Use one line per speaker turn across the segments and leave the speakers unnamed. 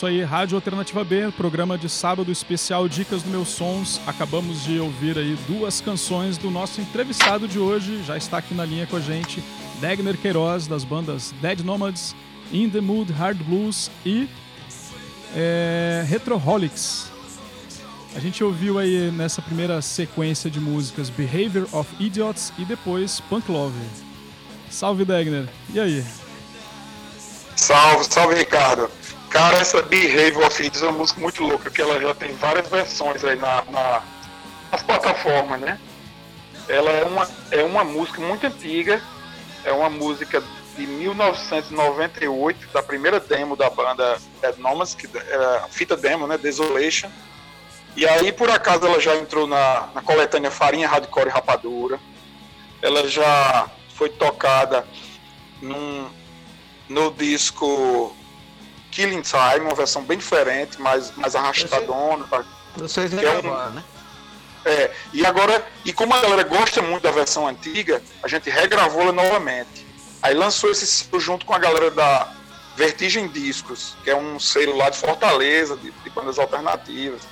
isso aí, Rádio Alternativa B, programa de sábado especial Dicas do Meus Sons. Acabamos de ouvir aí duas canções do nosso entrevistado de hoje, já está aqui na linha com a gente, Degner Queiroz, das bandas Dead Nomads, In the Mood Hard Blues e é, Retroholics. A gente ouviu aí nessa primeira sequência de músicas Behavior of Idiots e depois Punk Love. Salve Degner, e aí?
Salve, salve Ricardo. Cara, essa Behavior of é uma música muito louca, que ela já tem várias versões aí na, na, nas plataformas, né? Ela é uma, é uma música muito antiga, é uma música de 1998, da primeira demo da banda Dead Nomads, que era fita demo, né, Desolation. E aí, por acaso, ela já entrou na, na coletânea Farinha, Hardcore e Rapadura. Ela já foi tocada num, no disco Killing Time, uma versão bem diferente, mais, mais arrastadona.
Vocês regravaram, é um, né?
É, e agora, e como a galera gosta muito da versão antiga, a gente regravou ela novamente. Aí lançou esse selo junto com a galera da Vertigem Discos, que é um selo lá de Fortaleza, de, de bandas alternativas.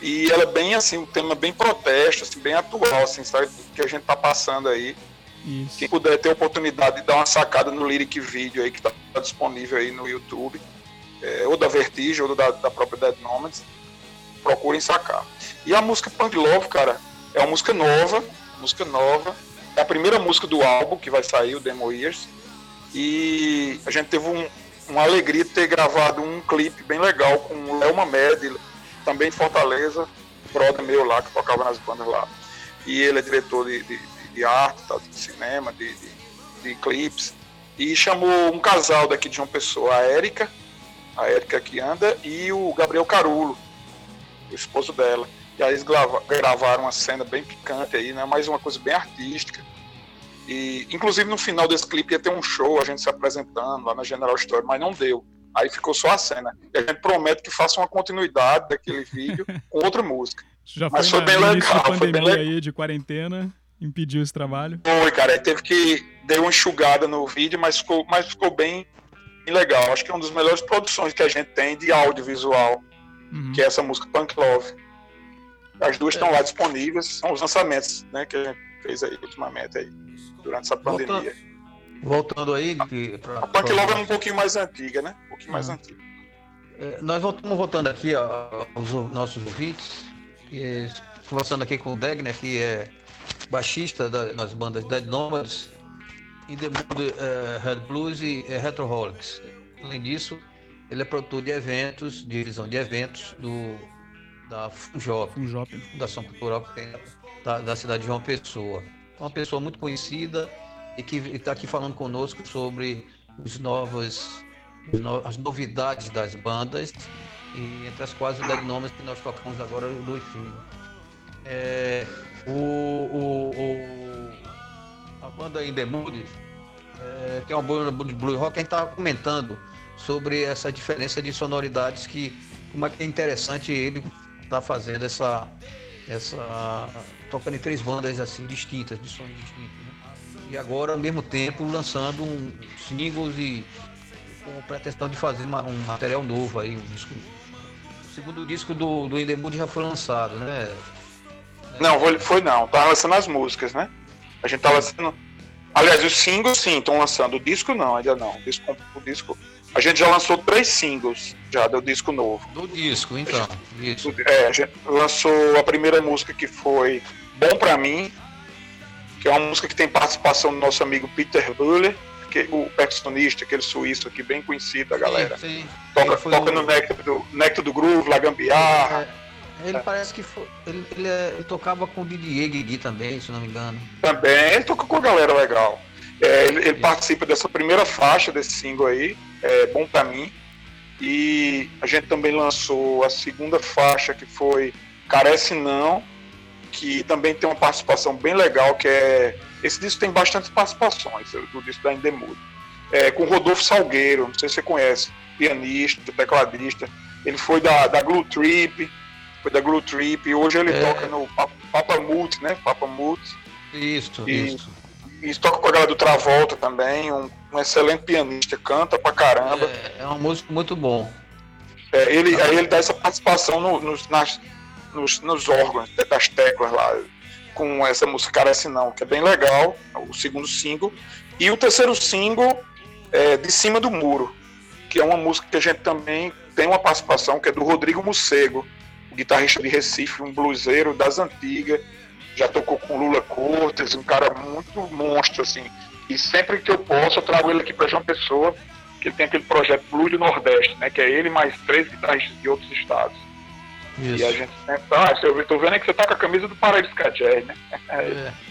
E ela é bem assim, um tema bem protesto, assim, bem atual, assim, sabe? Que a gente tá passando aí. Isso. Quem puder ter a oportunidade de dar uma sacada no Lyric Video aí, que tá, tá disponível aí no YouTube, é, ou da Vertigem, ou da, da própria Dead Nomads, procurem sacar. E a música Punk Love, cara, é uma música nova, música nova. É a primeira música do álbum que vai sair, o Demo Years. E a gente teve um, uma alegria de ter gravado um clipe bem legal com o Léo Mamed, também de Fortaleza, brother meu lá, que tocava nas bandas lá. E ele é diretor de, de, de arte, tá, de cinema, de, de, de clipes. E chamou um casal daqui de João Pessoa, a Érica, a Érica que anda, e o Gabriel Carulo, o esposo dela. E aí eles gravaram uma cena bem picante aí, né? Mais uma coisa bem artística. E, inclusive, no final desse clipe ia ter um show, a gente se apresentando lá na General Store, mas não deu. Aí ficou só a cena. E a gente promete que faça uma continuidade daquele vídeo com outra música.
Já foi, mas foi bem legal. Foi bem legal. aí, de quarentena, impediu esse trabalho.
Foi, cara. Teve que dar uma enxugada no vídeo, mas ficou, mas ficou bem legal. Acho que é uma das melhores produções que a gente tem de audiovisual, uhum. que é essa música Punk Love. As duas estão lá disponíveis, são os lançamentos né, que a gente fez aí ultimamente aí, durante essa pandemia.
Voltando, aí.
Pra, a Punk Love é um pouquinho mais antiga, né? Um pouquinho mais antiga.
É, nós estamos voltando aqui ó, aos nossos ouvintes, e, conversando aqui com o Degner, que é baixista da, nas bandas Dead Nomads, e The Mood uh, Red Blues e uh, Retroholics. Além disso, ele é produtor de eventos, divisão de eventos do da FUNJOP, FUNJOP. Fundação Cultural da, da cidade de João Pessoa. É uma pessoa muito conhecida e que está aqui falando conosco sobre os novos, as novidades das bandas e entre as quais o Dead Nomes que nós tocamos agora do filhos. É, o, o, o, a banda In The Mood, é, que é uma banda de blue rock, a gente estava comentando sobre essa diferença de sonoridades que como é que é interessante ele tá fazendo essa. essa tocando em três bandas assim distintas, de sons distintos. Né? E agora, ao mesmo tempo, lançando um, singles e com pretensão de fazer uma, um material novo aí, um disco. O segundo disco do, do já foi lançado, né?
Não, foi não, tá lançando as músicas, né? A gente tá lançando. Aliás, os singles sim, estão lançando. O disco não, ainda não. O disco, o disco a gente já lançou três singles já do disco novo.
Do disco, então.
A gente, é, a gente lançou a primeira música que foi Bom Pra Mim, que é uma música que tem participação do nosso amigo Peter Buller, que, o percussionista, aquele suíço aqui, bem conhecido da galera. Sim, sim. Toca, toca o... no Nectar do, Nectar do Groove, La Gambiarra.
É, ele é. parece que foi, ele, ele, ele, tocava com o Didier Guigui também, se não me engano.
Também, ele toca com a galera legal. É, ele, ele participa dessa primeira faixa desse single aí, é Bom Pra Mim. E a gente também lançou a segunda faixa, que foi Carece Não, que também tem uma participação bem legal, que é. Esse disco tem bastante participações, do disco da Indemudo. É, com Rodolfo Salgueiro, não sei se você conhece, pianista, tecladista. Ele foi da, da Glue Trip, foi da Glue Trip, e hoje ele é... toca no Papa Mute, né? Papa Mute.
Isso, e, isso.
E toca com a galera do Travolta também, um, um excelente pianista, canta pra caramba.
É, é um músico muito bom.
É, ele, aí ele dá essa participação no, nos, nas, nos, nos órgãos, das teclas lá, com essa música Carece Não, que é bem legal, o segundo single. E o terceiro single é De Cima do Muro, que é uma música que a gente também tem uma participação, que é do Rodrigo Mocego, guitarrista de Recife, um bluseiro das antigas, já tocou com Lula Cortes, um cara muito monstro, assim. E sempre que eu posso, eu trago ele aqui para João Pessoa, que tem aquele projeto Blues do Nordeste, né? Que é ele mais três guitarristas de outros estados. Isso. E a gente sempre. Ah, eu tô vendo é que você tá com a camisa do Paraíba Cajé, né? É.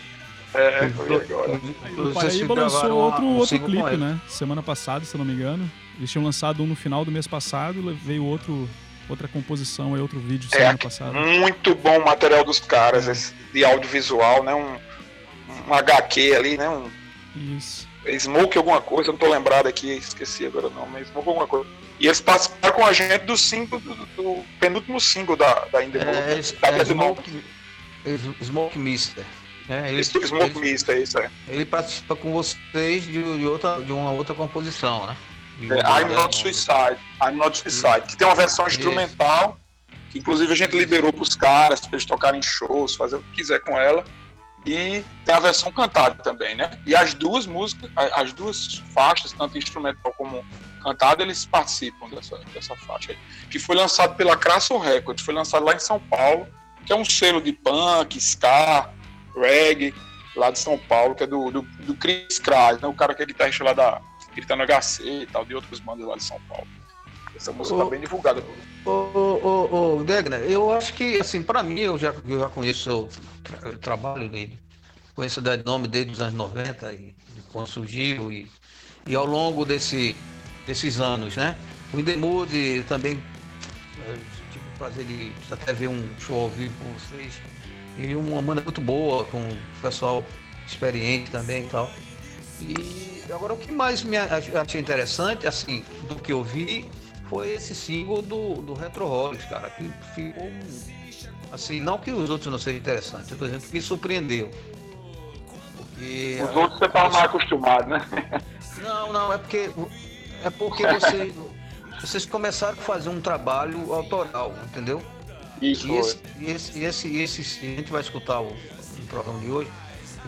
É, foi agora.
O Paraíba lançou outro, outro clipe, né? Semana passada, se eu não me engano. Eles tinham lançado um no final do mês passado, veio outro outra composição é outro vídeo
semana é, passada. Muito bom o material dos caras, é. esse, de audiovisual, né? Um, um HQ ali, né? Um,
Isso.
Smoke alguma coisa, não tô lembrado aqui, esqueci agora não, mas Smoke alguma coisa. E eles participaram com a gente do single, do, do penúltimo single da, da Indie
é, é, Smoke, Smoke Mister.
É, ele, Smoke ele, Mister, isso é.
Ele participa com vocês de, de, outra, de uma outra composição, né?
É, I'm Not Suicide. I'm Not Suicide. Que tem uma versão instrumental, que inclusive a gente liberou para os caras, para eles tocarem shows, fazer o que quiser com ela. E tem a versão cantada também, né? E as duas músicas, as duas faixas, tanto instrumental como cantada, eles participam dessa, dessa faixa aí. Que foi lançado pela Crasso Records, foi lançado lá em São Paulo, que é um selo de punk, ska, reggae, lá de São Paulo, que é do, do, do Chris Kras, né? O cara que é guitarrista lá da, ele tá no HC e tal, de outras bandas lá de São Paulo. Essa música tá bem divulgada.
Ô, ô, ô, Degner, eu acho que, assim, para mim, eu já, eu já conheço o, trabalho dele, conheço o nome dele dos anos 90, e, quando surgiu, e, e ao longo desse, desses anos, né? O Indemude também é, tive o prazer de até ver um show ao vivo com vocês. E uma banda muito boa, com o pessoal experiente também e tal. E agora o que mais me achei interessante, assim, do que eu vi, foi esse single do, do Retroholics, cara, que ficou assim, não que os outros não sejam interessantes, por exemplo, que me surpreendeu.
Porque, os outros você tá mais acostumado, né?
Não, não, é porque é porque você, vocês começaram a fazer um trabalho autoral, entendeu?
Isso.
E esse, e esse, e esse, e esse, a gente vai escutar o, o programa de hoje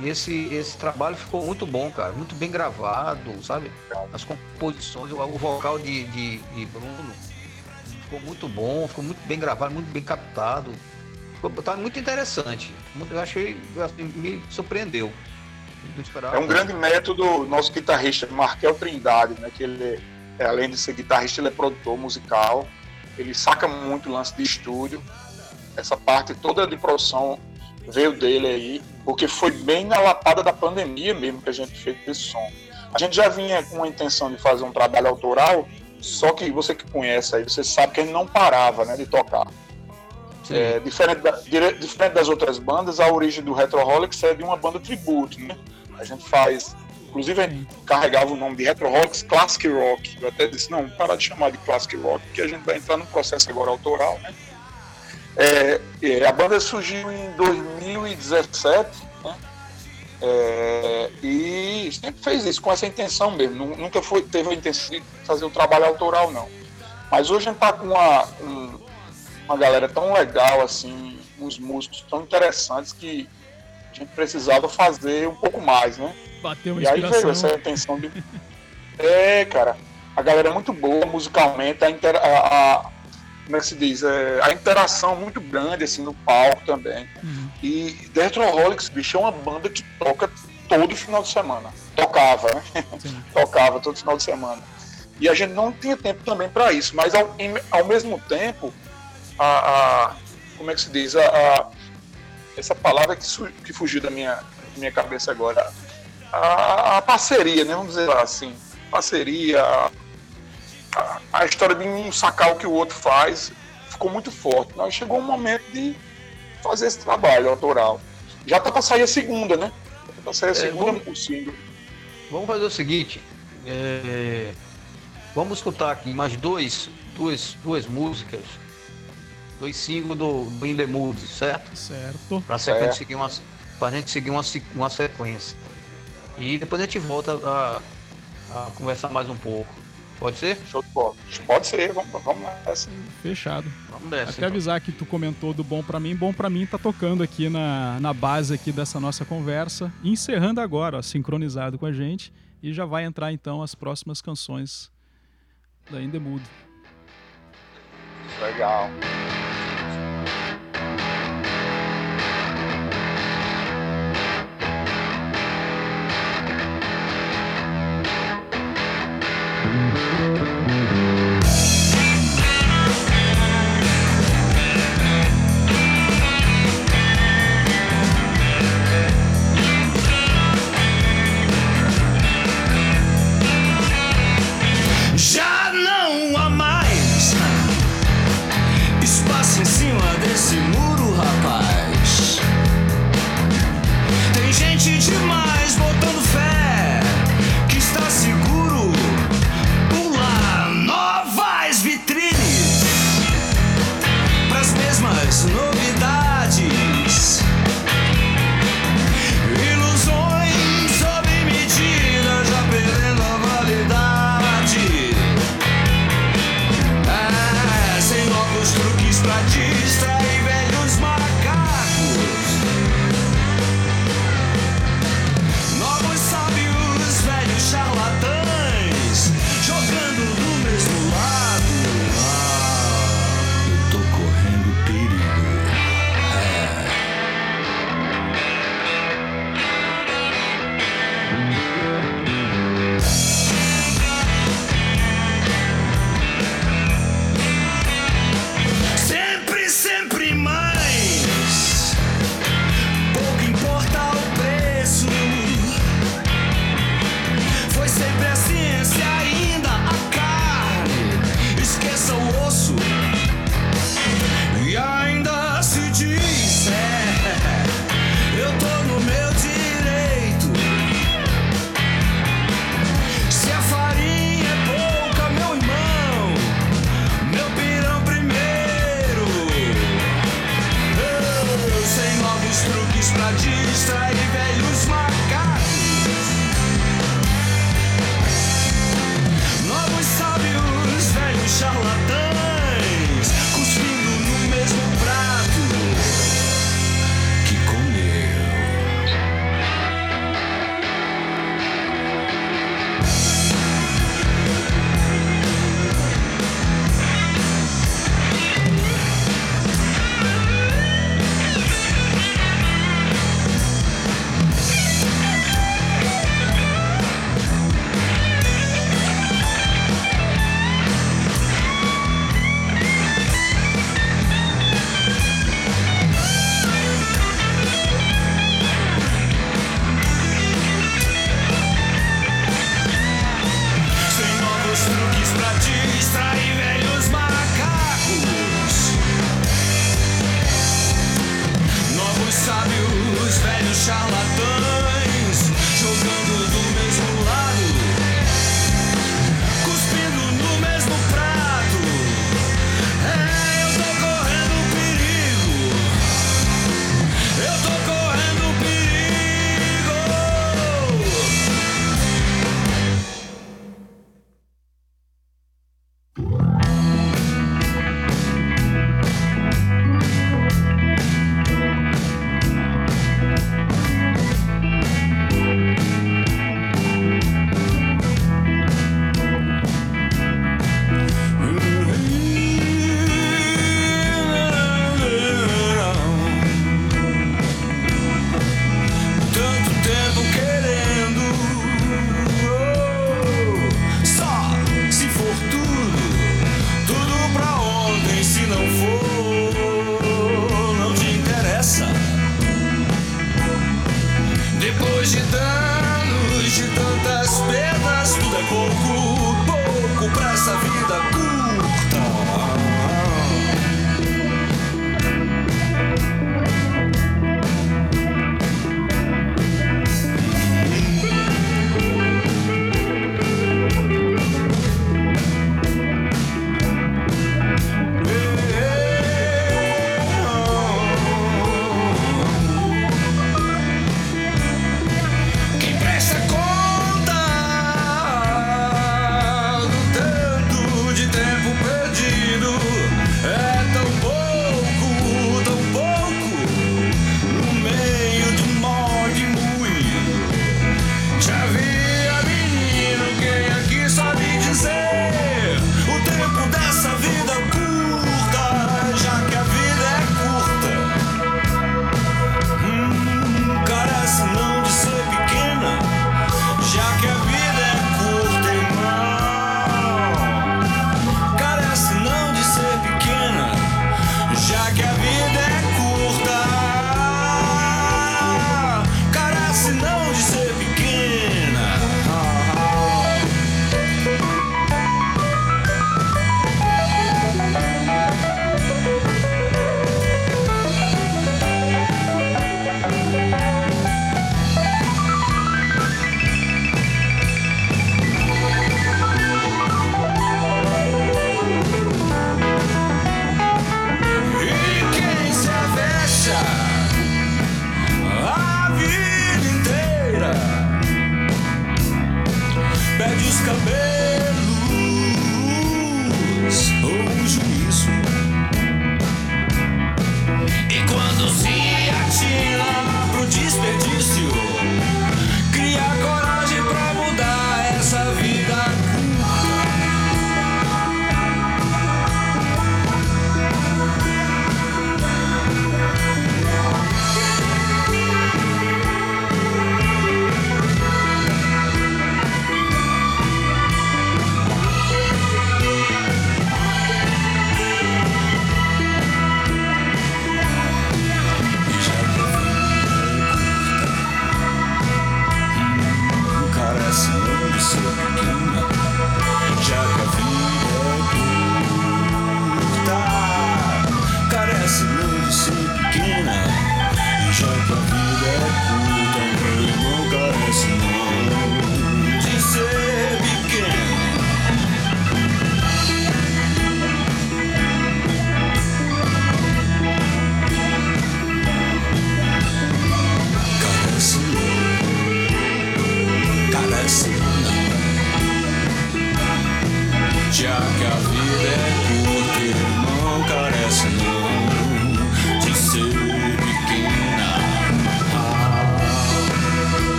e esse, esse trabalho ficou muito bom, cara. Muito bem gravado, sabe? As composições, o, vocal de, de, de, Bruno ficou muito bom, ficou muito bem gravado, muito bem captado. Ficou, tá muito interessante. Eu achei, assim, me surpreendeu.
É um grande método nosso guitarrista, Markel Trindade, né? Que ele, é, além de ser guitarrista, ele é produtor musical. Ele saca muito o lance de estúdio. Essa parte toda de produção veio dele aí, porque foi bem na lapada da pandemia mesmo que a gente fez esse som. A gente já vinha com a intenção de fazer um trabalho autoral, só que você que conhece aí, você sabe que ele não parava né, de tocar. É, diferente, da, diferente das outras bandas, a origem do Retroholics é de uma banda tributo, né? A gente faz, inclusive carregava o nome de Retroholics Classic Rock. Eu até disse, não, parar de chamar de Classic Rock, porque a gente vai entrar num processo agora autoral, né? É, é, a banda surgiu em 2017 né? é, e sempre fez isso com essa intenção mesmo. Nunca foi, teve a intenção de fazer o trabalho autoral, não. Mas hoje a gente está com uma, um, uma galera tão legal, assim, uns músicos tão interessantes que a gente precisava fazer um pouco mais, né?
Bateu uma e aí
veio essa intenção de. é, cara, a galera é muito boa musicalmente, a, inter... a, a como é que se diz, é, a interação muito grande assim no palco também. Uhum. E The Retroholics, bicho, é uma banda que toca todo final de semana. Tocava, né? Tocava todo final de semana. E a gente não tinha tempo também para isso, mas ao, em, ao mesmo tempo, a, a, como é que se diz, a, a essa palavra que, su, que fugiu da minha, da minha cabeça agora, a, a parceria, né? Vamos dizer assim, parceria, a, história de um sacar o que o outro faz ficou muito forte. Nós chegou o momento de fazer esse trabalho autoral. Já tá para sair a segunda, né? Já tá para sair a é, segunda
vamos, single. Vamos fazer o seguinte. É, vamos escutar aqui mais dois, duas, duas músicas, dois singles do, In The Mood, certo?
Certo.
Para a seguir uma, pra gente seguir uma, uma sequência. E depois a gente volta a, a conversar mais um pouco. Pode ser?
Show de bola. Pode ser, vamos, vamos.
Fechado.
Vamos nessa.
Até
então.
avisar que tu comentou do Bom para Mim. Bom para Mim tá tocando aqui na, na base aqui dessa nossa conversa. Encerrando agora, ó, sincronizado com a gente. E já vai entrar então as próximas canções da Indemudo.
Legal.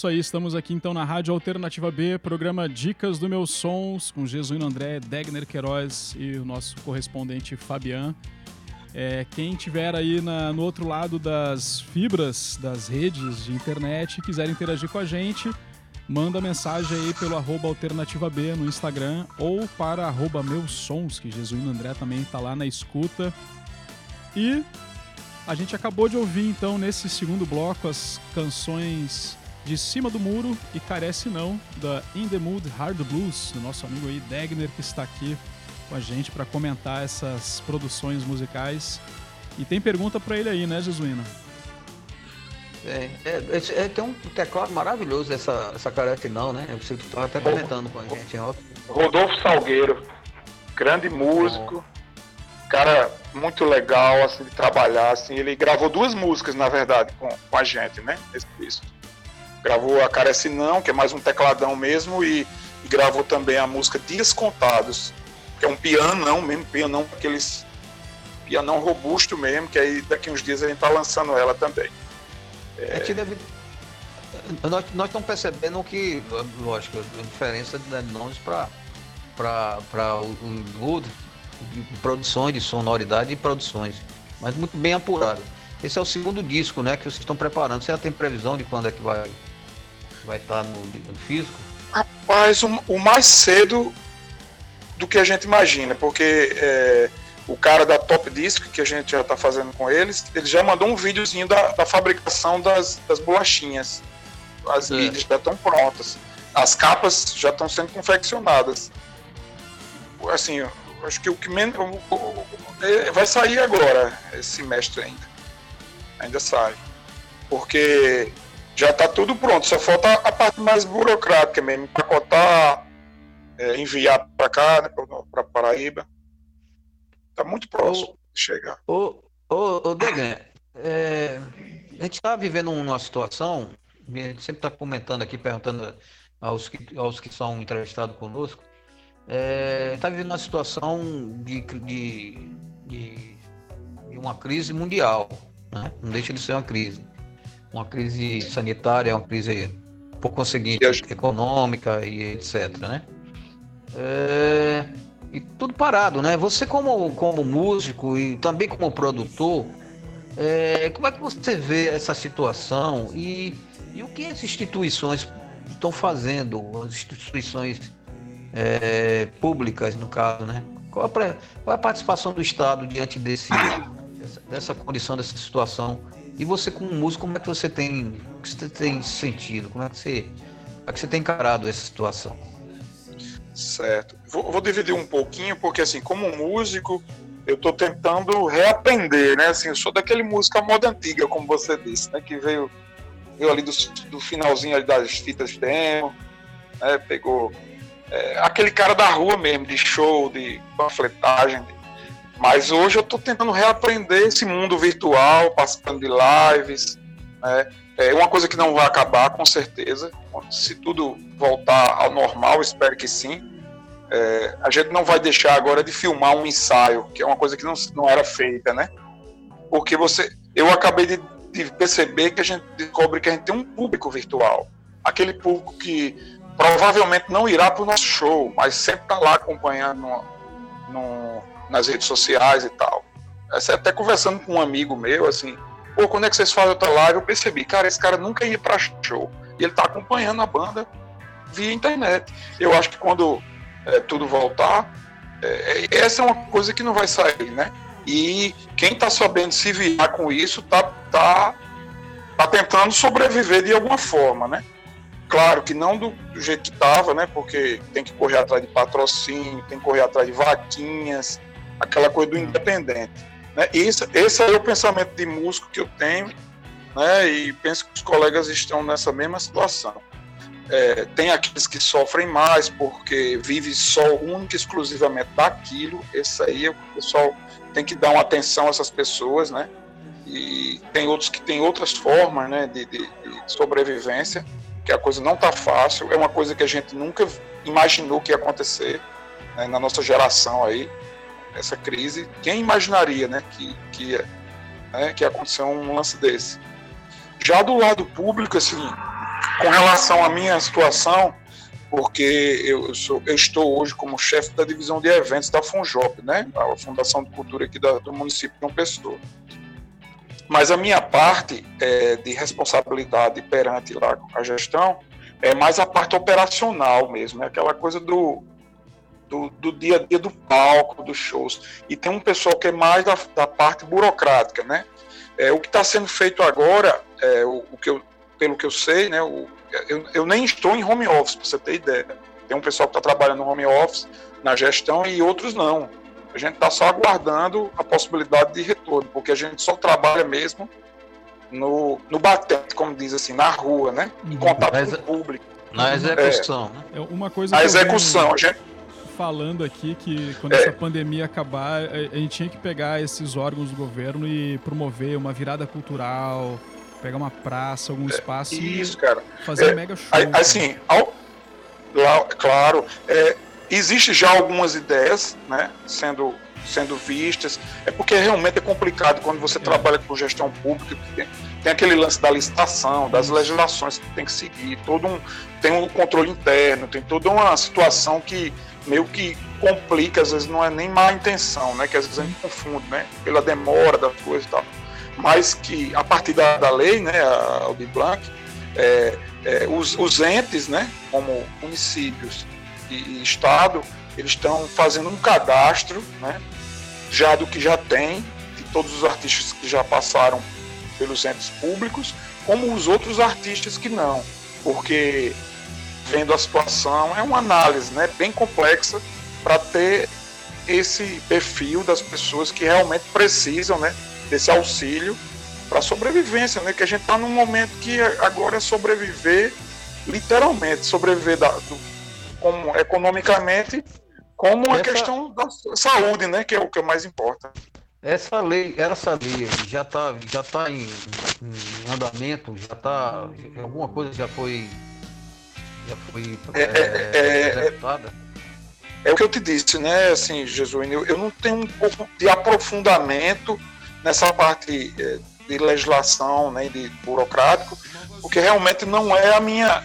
Isso aí, estamos aqui então na Rádio Alternativa B, programa Dicas do Meus Sons, com Jesuíno André, Degner Queiroz e o nosso correspondente Fabian. É, quem tiver aí na, no outro lado das fibras, das redes de internet quiser interagir com a gente, manda mensagem aí pelo arroba Alternativa B no Instagram ou para arroba Meus Sons, que Jesuíno André também está lá na escuta. E a gente acabou de ouvir então nesse segundo bloco as canções de Cima do Muro e Carece Não, da In the Mood Hard Blues, do nosso amigo aí Degner, que está aqui com a gente para comentar essas produções musicais. E tem pergunta para ele aí, né, Jesuíno?
É, é, é, tem um teclado maravilhoso essa, essa Carece Não, né? Você estava até comentando com a gente, ó.
Rodolfo Salgueiro, grande músico, cara muito legal assim de trabalhar, assim, ele gravou duas músicas na verdade com, com a gente, né? Nesse disco. Gravou a Carece Não, que é mais um tecladão mesmo, e, e gravou também a música Dias Contados, que é um pianão mesmo, pianão aqueles pianão robusto mesmo, que aí daqui uns dias a gente tá lançando ela também.
É... A gente deve... Nós, nós estamos percebendo que, lógico, a diferença de nomes para o, o Wood, de produções, de sonoridade e produções, mas muito bem apurado. Esse é o segundo disco, né, que vocês estão preparando. Você já tem previsão de quando é que vai vai estar no, no físico?
Rapaz, o, o, mais cedo do que a gente imagina, porque é, o cara da Top Disc, que a gente já está fazendo com eles, ele já mandou um videozinho da, da fabricação das, das bolachinhas. As é. mídias já estão prontas. As capas já estão sendo confeccionadas. Assim, acho que o que menos. É, vai sair agora, esse semestre ainda. Ainda sai. Porque já está tudo pronto, só falta a parte mais burocrática mesmo, empacotar, é, enviar para cá, né, para Paraíba. Está muito próximo de chegar.
Ô, ô, ô Degan, é, a gente está vivendo uma situação, a gente sempre está comentando aqui, perguntando aos que, aos que são entrevistados conosco, está é, vivendo uma situação de, de, de, de uma crise mundial, né? não deixa de ser uma crise uma crise sanitária, uma crise, por conseguinte, econômica e etc. Né? É, e tudo parado, né? Você como, como músico e também como produtor, é, como é que você vê essa situação e, e o que as instituições estão fazendo, as instituições é, públicas, no caso, né? Qual a, qual a participação do Estado diante desse, dessa, dessa condição, dessa situação e você como músico, como é que você tem, que você tem sentido? Como é que você, é que você tem encarado essa situação?
Certo. Vou, vou dividir um pouquinho, porque assim, como músico, eu estou tentando reaprender, né? Assim, eu sou daquele música moda antiga, como você disse, né? Que veio, veio ali do, do finalzinho ali das fitas demo, né? Pegou é, aquele cara da rua mesmo, de show, de panfletagem, de mas hoje eu estou tentando reaprender esse mundo virtual, participando de lives. Né? É uma coisa que não vai acabar, com certeza. Se tudo voltar ao normal, espero que sim. É, a gente não vai deixar agora de filmar um ensaio, que é uma coisa que não, não era feita, né? Porque você, eu acabei de, de perceber que a gente descobre que a gente tem um público virtual. Aquele público que provavelmente não irá para o nosso show, mas sempre está lá acompanhando no, no, nas redes sociais e tal. Essa, até conversando com um amigo meu, assim, pô, quando é que vocês fazem outra live? Eu percebi, cara, esse cara nunca ia para show. E ele tá acompanhando a banda via internet. Eu acho que quando é, tudo voltar, é, é essa é uma coisa que não vai sair, né? E quem tá sabendo se virar com isso tá, tá, tá tentando sobreviver de alguma forma, né? Claro que não do, do jeito que estava, né? Porque tem que correr atrás de patrocínio, tem que correr atrás de vaquinhas, aquela coisa do independente. Né? Esse, esse é o pensamento de músico que eu tenho, né? e penso que os colegas estão nessa mesma situação. É, tem aqueles que sofrem mais porque vive só única e exclusivamente daquilo. Esse aí o pessoal tem que dar uma atenção a essas pessoas, né? E tem outros que têm outras formas, né, de, de, de sobrevivência, que a coisa não está fácil. É uma coisa que a gente nunca imaginou que ia acontecer né, na nossa geração aí essa crise, quem imaginaria né, que, que, né, que ia acontecer um lance desse? Já do lado público, assim, com relação à minha situação, porque eu, sou, eu estou hoje como chefe da divisão de eventos da Funjop, né? A Fundação de Cultura aqui da, do município de João Pessoa. Mas a minha parte é, de responsabilidade perante lá a gestão é mais a parte operacional mesmo, é aquela coisa do, do, do, dia a dia do palco, dos shows. E tem um pessoal que é mais da, da parte burocrática, né? É, o que está sendo feito agora, é, o, o, que eu, pelo que eu sei, né, o, eu, eu nem estou em home office, para você ter ideia. Tem um pessoal que está trabalhando no home office, na gestão, e outros não. A gente está só aguardando a possibilidade de retorno, porque a gente só trabalha mesmo no, no batente, como diz assim, na rua, né? Em contato com o público.
Na execução, né?
É uma coisa
a execução, venho... a gente
falando aqui que quando é. essa pandemia acabar, a gente tinha que pegar esses órgãos do governo e promover uma virada cultural, pegar uma praça, algum é, espaço
Isso, cara.
fazer
é,
um mega show.
Assim, ao, lá, claro, é, existe já algumas ideias, né, sendo sendo vistas. É porque realmente é complicado quando você é. trabalha com gestão pública, tem, tem, aquele lance da licitação, das legislações que tem que seguir, todo um tem um controle interno, tem toda uma situação que meio que complica, às vezes não é nem má intenção, né? Que às vezes a gente confunde, né? Pela demora das coisas e tal. Mas que a partir da, da lei, né, a Aldir Blanc, é, é, os, os, entes, né, como municípios e, e Estado, eles estão fazendo um cadastro, né, já do que já tem, de todos os artistas que já passaram pelos entes públicos, como os outros artistas que não, porque vendo a situação, é uma análise né, bem complexa para ter esse perfil das pessoas que realmente precisam né, desse auxílio para sobrevivência, né? Que a gente está num momento que agora é sobreviver, literalmente, sobreviver da, do, como, economicamente, como Essa... questão da saúde, né? Que é o que mais importa.
Essa lei, essa lei já está já tá em, em andamento, já está. Alguma coisa já foi já foi é, é, é,
é, o que eu te disse, né, assim, Jesuíno, eu, eu não tenho um pouco de aprofundamento nessa parte de legislação, né, de burocrático, porque realmente não é a minha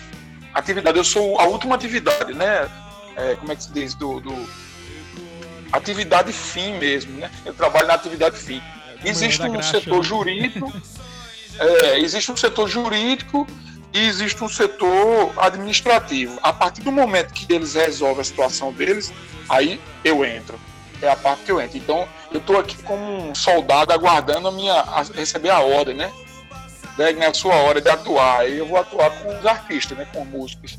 atividade. Eu sou a última atividade, né? É, como é que se diz? Do, do, atividade fim mesmo, né? Eu trabalho na atividade fim. Existe um setor né? jurídico, é, existe um setor jurídico e existe um setor administrativo. A partir do momento que eles resolvem a situação deles, aí eu entro. É a parte que eu entro. Então, eu estou aqui como um soldado aguardando a minha a receber a ordem, né? É a sua hora de atuar. Aí eu vou atuar com os artistas, né? Com músicos.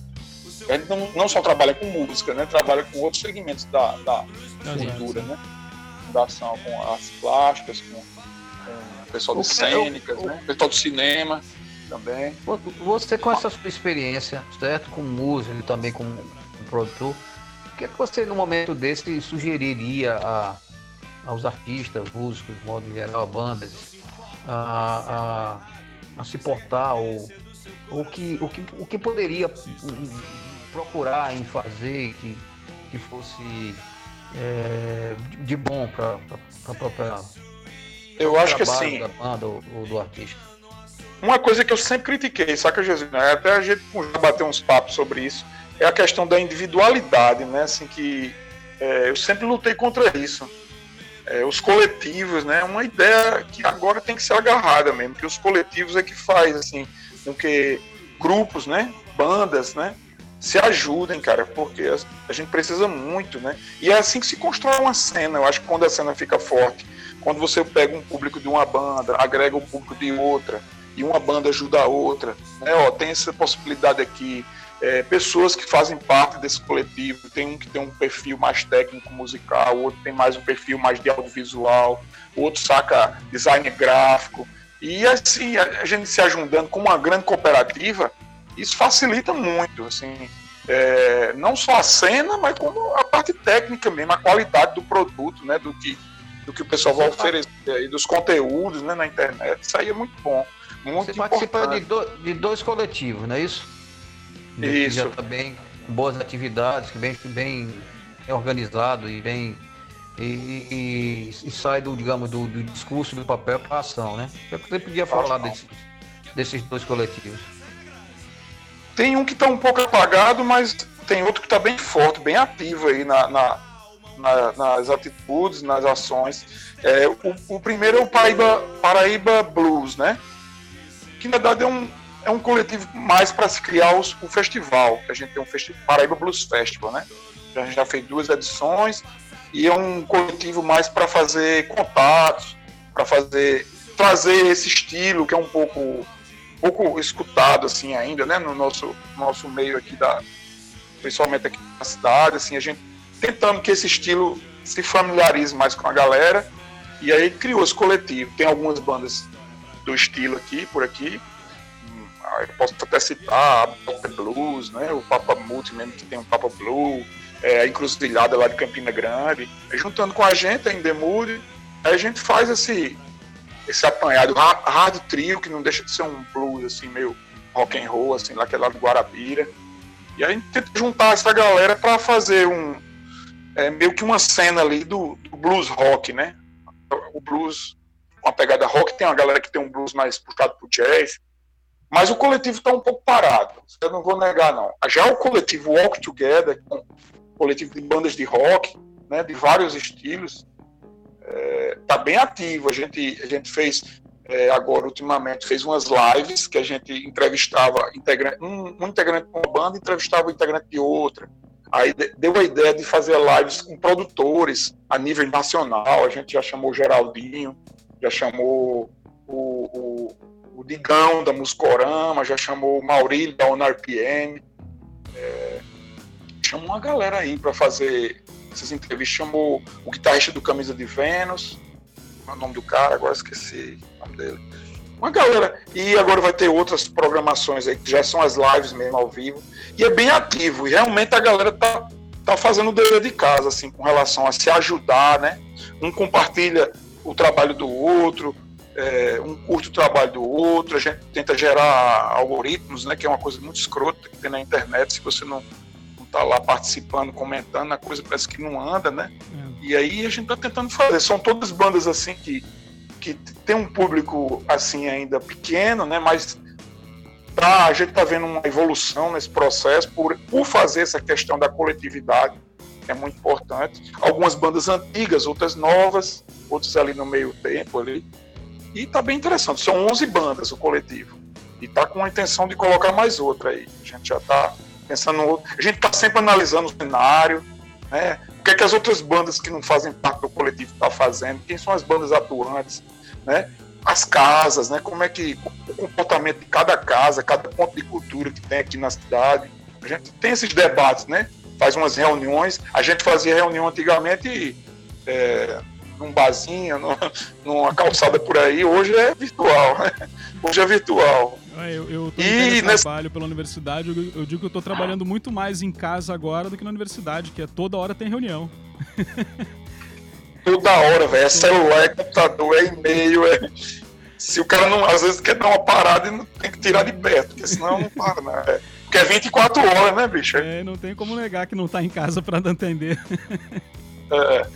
A gente não, não só trabalha com música, né? Trabalha com outros segmentos da, da cultura, né? Fundação com artes plásticas, com, com o pessoal de cênicas, né? pessoal do cinema também.
Você com essa sua experiência, certo? Com músico e também com um produtor, o que, é que você no momento desse sugeriria a, aos artistas, músicos, de modo geral, a bandas, a, a, a se portar ou o que, o que, o que poderia procurar em fazer que, que fosse é, de bom para a própria
eu acho que assim
da banda ou, ou do artista
uma coisa que eu sempre critiquei, saca, Jesus? Né? Até a gente já bateu uns papos sobre isso, é a questão da individualidade, né? Assim, que é, eu sempre lutei contra isso. É, os coletivos, né? Uma ideia que agora tem que ser agarrada mesmo, que os coletivos é que faz, assim, com que grupos, né? Bandas, né? Se ajudem, cara, porque a gente precisa muito, né? E é assim que se constrói uma cena. Eu acho que quando a cena fica forte, quando você pega um público de uma banda, agrega o um público de outra, e uma banda ajuda a outra. Né? Ó, tem essa possibilidade aqui. É, pessoas que fazem parte desse coletivo, tem um que tem um perfil mais técnico musical, outro tem mais um perfil mais de audiovisual, outro saca design gráfico. E assim, a gente se ajudando como uma grande cooperativa, isso facilita muito, assim, é, não só a cena, mas como a parte técnica mesmo, a qualidade do produto, né, do que, do que o pessoal vai oferecer, e dos conteúdos né, na internet, isso aí é muito bom. Muito
Você participa de, do, de dois coletivos, não é isso?
Isso.
Já está bem com boas atividades, que bem, bem organizado e bem e, e, e, sai do, digamos, do, do discurso do papel para a ação, né? Você podia falar desses, desses dois coletivos.
Tem um que está um pouco apagado, mas tem outro que está bem forte, bem ativo aí na, na, na, nas atitudes, nas ações. É, o, o, primeiro é o Paraíba, Paraíba Blues, né? Que na verdade é um, é um coletivo mais para se criar os, o festival. A gente tem um festival, Paraíba Blues Festival, né? A gente já fez duas edições e é um coletivo mais para fazer contatos, para fazer trazer esse estilo que é um pouco pouco escutado assim ainda, né, no nosso nosso meio aqui da principalmente aqui na cidade, assim, a gente tentando que esse estilo se familiarize mais com a galera e aí criou esse coletivo. Tem algumas bandas do estilo aqui, por aqui. Hum, eu posso até citar a Blues, né? O Papa Multi mesmo, que tem um Papa Blue, é, a Encruzilhada lá de Campina Grande. juntando com a gente, a Indemude, a gente faz esse, esse apanhado hard trio, que não deixa de ser um blues, assim, meio rock and roll, assim, lá que é lá do Guarabira. E aí a gente tenta juntar essa galera para fazer um, é, meio que uma cena ali do, do blues rock, né? o blues com a pegada rock, tem uma galera que tem um blues mais puxado pro jazz, mas o coletivo está um pouco parado, eu não vou negar não. Já o coletivo Walk Together, um coletivo de bandas de rock, né, de vários estilos, está é, bem ativo. A gente, a gente fez é, agora, ultimamente, fez umas lives que a gente entrevistava integrante, um, um integrante de uma banda entrevistava o integrante de outra. Aí deu a ideia de fazer lives com produtores a nível nacional. A gente já chamou o Geraldinho, já chamou o, o, o Digão da Muscorama, já chamou o Maurílio da ONRPM. É, chamou uma galera aí para fazer essas entrevistas. Chamou o guitarrista do Camisa de Vênus, o nome do cara, agora esqueci o nome dele. Uma galera. E agora vai ter outras programações aí, que já são as lives mesmo ao vivo e é bem ativo. E realmente a galera tá, tá fazendo o dever de casa, assim, com relação a se ajudar, né? Um compartilha o trabalho do outro, é, um curte o trabalho do outro, a gente tenta gerar algoritmos, né? Que é uma coisa muito escrota que tem na internet, se você não, não tá lá participando, comentando, a coisa parece que não anda, né? É. E aí a gente tá tentando fazer. São todas bandas assim que, que tem um público assim ainda pequeno, né? Mas tá, a gente está vendo uma evolução nesse processo por, por fazer essa questão da coletividade, que é muito importante. Algumas bandas antigas, outras novas, outras ali no meio tempo ali. E está bem interessante. São 11 bandas o coletivo. E está com a intenção de colocar mais outra aí. A gente já está pensando. A gente está sempre analisando o cenário, né? O que, é que as outras bandas que não fazem parte do coletivo tá fazendo? Quem são as bandas atuantes, né? as casas, né? Como é que o comportamento de cada casa, cada ponto de cultura que tem aqui na cidade. A gente tem esses debates, né? Faz umas reuniões. A gente fazia reunião antigamente é, num barzinho, numa calçada por aí. Hoje é virtual, né? Hoje é virtual.
Eu, eu tô e nesse... trabalho pela universidade, eu, eu digo que eu estou trabalhando muito mais em casa agora do que na universidade, que é toda hora tem reunião.
toda hora, velho. É celular, é computador, é e-mail, é. Se o cara não, às vezes quer dar uma parada, ele tem que tirar de perto, porque senão não para, né? É, porque é 24 horas, né, bicho?
É, não tem como negar que não tá em casa pra atender.
É.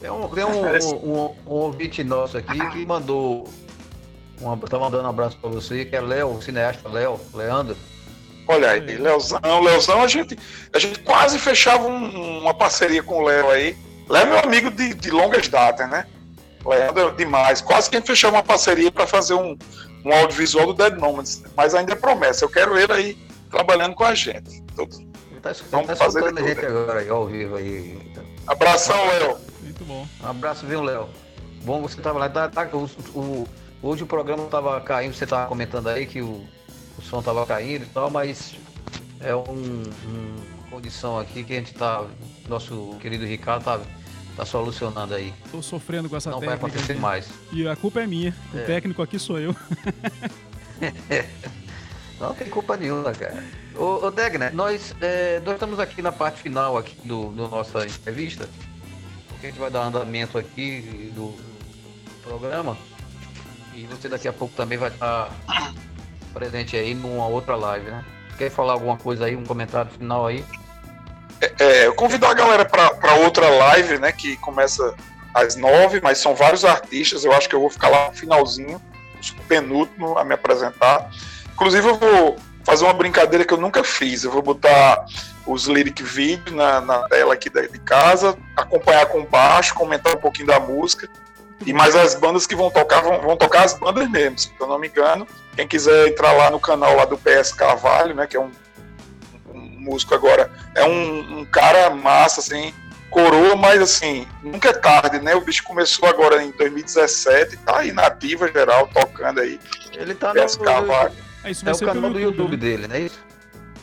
Tem um, tem um, um, um, ouvinte nosso aqui que mandou. Uma, tá mandando um abraço pra você, que é Léo, cineasta Léo, Leandro.
Olha aí, Leozão, Leozão, a gente, a gente quase fechava um, uma parceria com o Léo aí. Léo é meu amigo de, de longas datas, né? Leandro demais. Quase que a gente fechou uma parceria para fazer um, um audiovisual do Dead Nomads. Mas ainda é promessa. Eu quero ele aí trabalhando com a gente.
Tá, Vamos tá fazer a gente agora aí, ao vivo aí.
Abração, Léo.
Muito bom.
Um abraço, viu, Léo? Bom você tava lá. Tá, tá, o, o, hoje o programa tava caindo, você tava comentando aí que o, o som tava caindo e tal, mas é um, um condição aqui que a gente tá. Nosso querido Ricardo tá, tá solucionando aí.
Tô sofrendo com essa
Não
técnica.
Não vai acontecer mais.
E a culpa é minha. O é. técnico aqui sou eu.
Não tem culpa nenhuma, cara. Ô, ô Degner, nós, é, nós estamos aqui na parte final aqui do, do nossa entrevista. Porque a gente vai dar andamento aqui do, do programa. E você daqui a pouco também vai estar presente aí numa outra live, né? Quer falar alguma coisa aí, um comentário final aí?
É, é, eu convido a galera para outra live, né? Que começa às nove, mas são vários artistas. Eu acho que eu vou ficar lá no finalzinho, penúltimo, a me apresentar. Inclusive, eu vou fazer uma brincadeira que eu nunca fiz. Eu vou botar os lyric vídeos na, na tela aqui de casa, acompanhar com baixo, comentar um pouquinho da música. E mais as bandas que vão tocar, vão, vão tocar as bandas mesmo, se eu não me engano. Quem quiser entrar lá no canal lá do PS Carvalho, né, que é um músico agora, é um, um cara massa, assim, coroa, mas assim, nunca é tarde, né? O bicho começou agora em 2017, tá aí na ativa geral, tocando aí.
Ele tá no.
É, isso
é
vai
o canal do YouTube dele, né? Isso?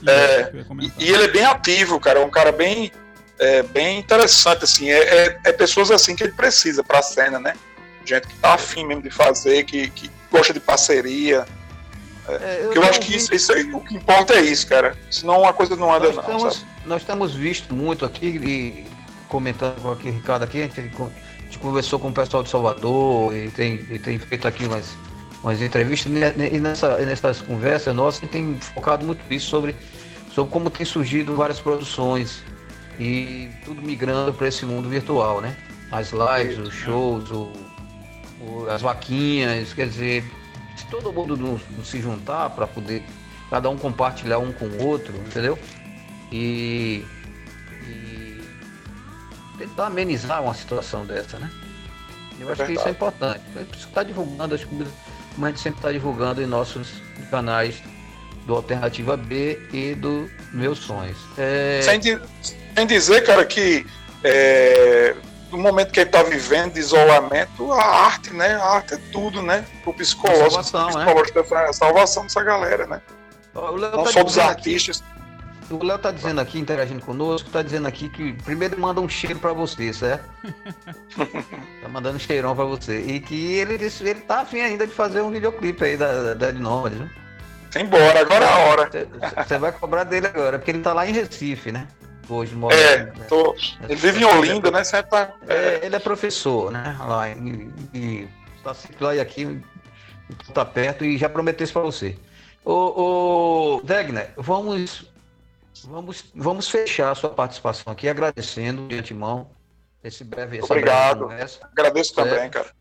É. E, e ele é bem ativo, cara, é um cara bem, é, bem interessante, assim, é, é, é pessoas assim que ele precisa pra cena, né? Gente que tá afim mesmo de fazer, que, que gosta de parceria.
É,
Porque eu acho que isso, isso aí, o que importa é isso, cara. Senão a coisa não anda,
nós,
não.
temos,
sabe?
nós temos visto muito aqui, e comentando com aqui, Ricardo, aqui, a gente, a gente conversou com o pessoal de Salvador e tem, e tem feito aqui umas, umas entrevistas, e ne- e nessa, nessas conversas nossas, a gente tem focado muito isso sobre, sobre como tem surgido várias produções e tudo migrando para esse mundo virtual, né? As lives, os shows, o, o- as vaquinhas, quer dizer, se todo mundo não, não se juntar para poder cada um compartilhar um com o outro, entendeu? E, e tentar amenizar uma situação dessa, né? Eu acho que isso é importante. A gente precisa estar divulgando as coisas, como a gente sempre está divulgando em nossos canais do Alternativa B e do Meus Sonhos. É,
Sem, sem dizer, cara, que é, no momento que ele tá vivendo de isolamento, a arte, né? A arte é tudo, né? O psicológico,
Salvação,
o
né?
psicológico dessa a salvação dessa galera, né?
o Léo
Não
tá
só dos
dizendo aqui-
artistas.
O Léo tá dizendo aqui, interagindo conosco, tá dizendo aqui que primeiro manda um cheiro pra você, certo? tá mandando um cheirão pra você. E que ele disse, ele tá afim ainda de fazer um videoclipe aí da, da Dead Nomad, viu?
Embora, agora é a hora.
Você vai cobrar dele agora, porque ele tá lá em Recife, né? Hoje, mora
É,
né?
tô, ele vive em Olinda, né? Sempre tá, é,
É, ele é professor, né? Lá em, e tá sempre lá e aqui, tá perto e já prometeu isso pra você. Ô, ô Degner, vamos, vamos, vamos fechar a sua participação aqui, agradecendo de antemão esse breve,
Obrigado.
conversa.
agradeço também,
Certo.
cara.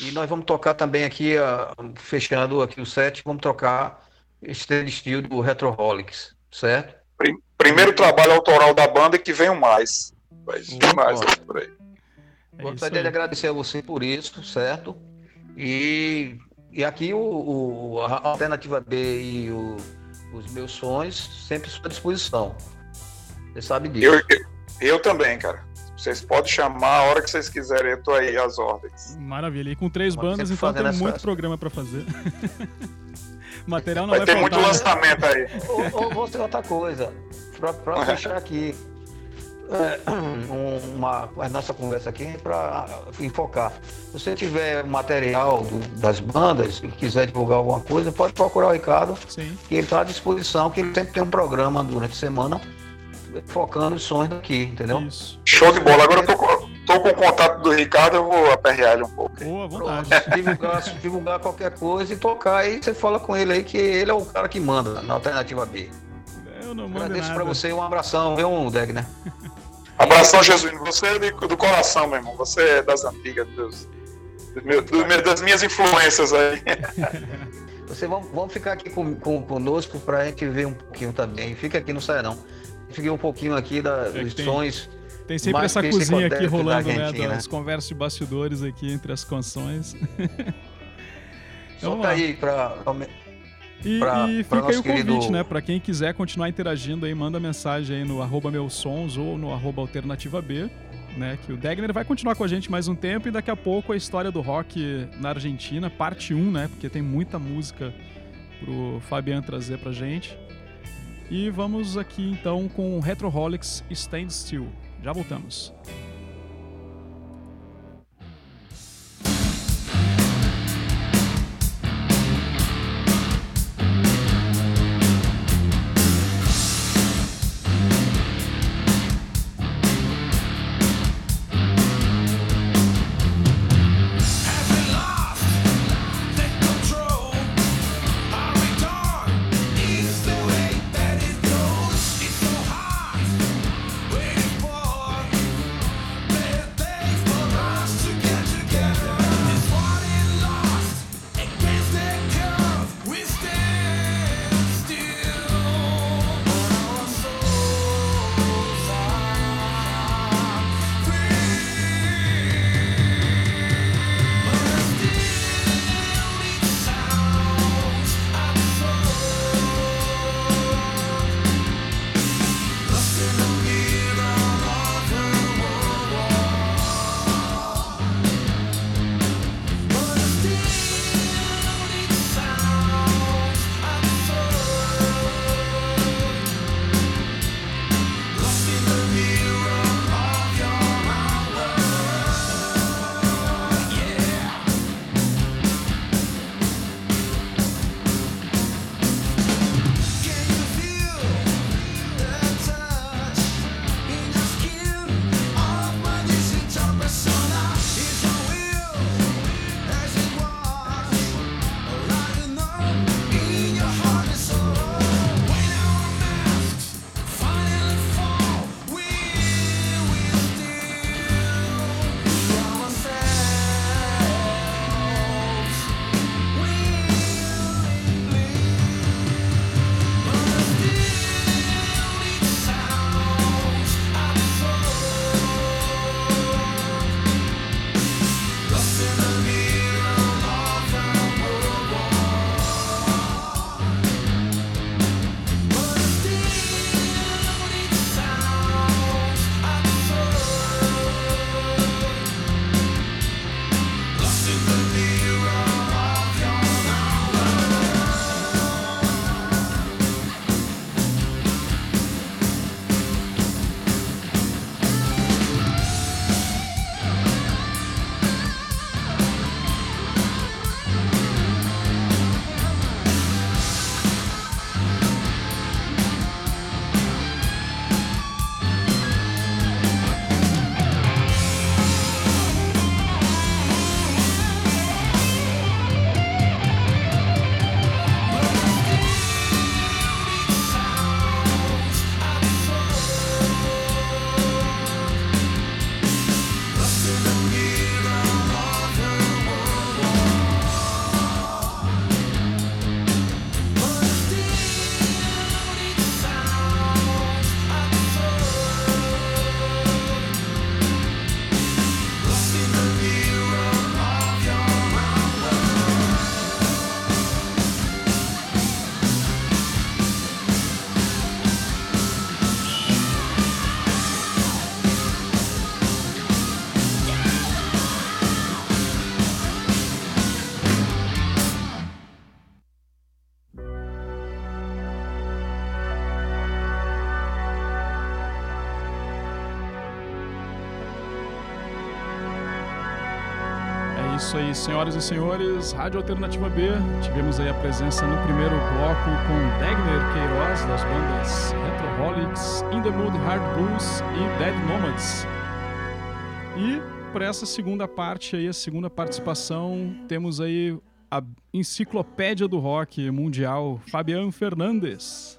E nós vamos tocar também aqui, ah, fechando aqui o set, vamos tocar Stand Still do Retroholics, certo?
Prim- Primeiro trabalho autoral da banda e que venham mais. Vai
Muito
mais por aí.
É
Gostaria de agradecer a você por isso, certo? E, e aqui o, o- a Alternativa B e o- os meus sonhos sempre à sua disposição. Você sabe disso.
Eu, eu, eu também, cara. Vocês podem chamar a hora que vocês quiserem, eu tô aí às ordens.
Maravilha. E com três
Mas
bandas, então tem muito programa pra fazer. Material não
Vai
vai,
ter muito
faltar. né?
lançamento aí.
Ou, ou você outra coisa, para fechar aqui é, um- uma, a nossa conversa aqui para enfocar. Se você tiver material do- das bandas e quiser divulgar alguma coisa, pode procurar o Ricardo,
Sim.
que ele está à disposição, que ele sempre tem um programa durante a semana focando os sonhos daqui, entendeu?
Isso.
Show de bola. Agora eu tô, com- tô com o contato do Ricardo, eu vou aperrear ele um pouco.
Boa vontade.
Pronto, divulgar, divulgar qualquer coisa e tocar aí, você fala com ele aí que ele é o cara que manda na alternativa B.
Eu não mando
Agradeço
nada.
pra você e um abração, viu, Degner?
Abração, Jesuíno. Você é do coração, meu irmão. Você é das antigas, dos meus- dos meus- das minhas influências aí.
Você vamos, vamos ficar aqui com, com, conosco pra gente ver um pouquinho também. Fica aqui, não saia não. Fiquei um pouquinho aqui da,
É
dos
tem-
sons.
Tem sempre essa cozinha aqui rolando, né? Das conversas de bastidores aqui entre as canções. Então,
Solta aí pra.
E,
Pra-
e fica aí o convite,
querido-
né? Pra quem quiser continuar interagindo aí, manda mensagem aí no arroba meus sons ou no arroba alternativa B, né? Que o Degner vai continuar com a gente mais um tempo e daqui a pouco a história do rock na Argentina, parte 1, né? Porque tem muita música pro Fabian trazer pra gente. E vamos aqui então com Retroholics Stand Still. Já voltamos. Senhoras e senhores, Rádio Alternativa B. Tivemos aí a presença no primeiro bloco com Degner Queiroz, das bandas Retroholics, In the Mood Hard Blues e Dead Nomads. E para essa segunda parte aí, a segunda participação, temos aí a enciclopédia do rock mundial, Fabiano Fernandes.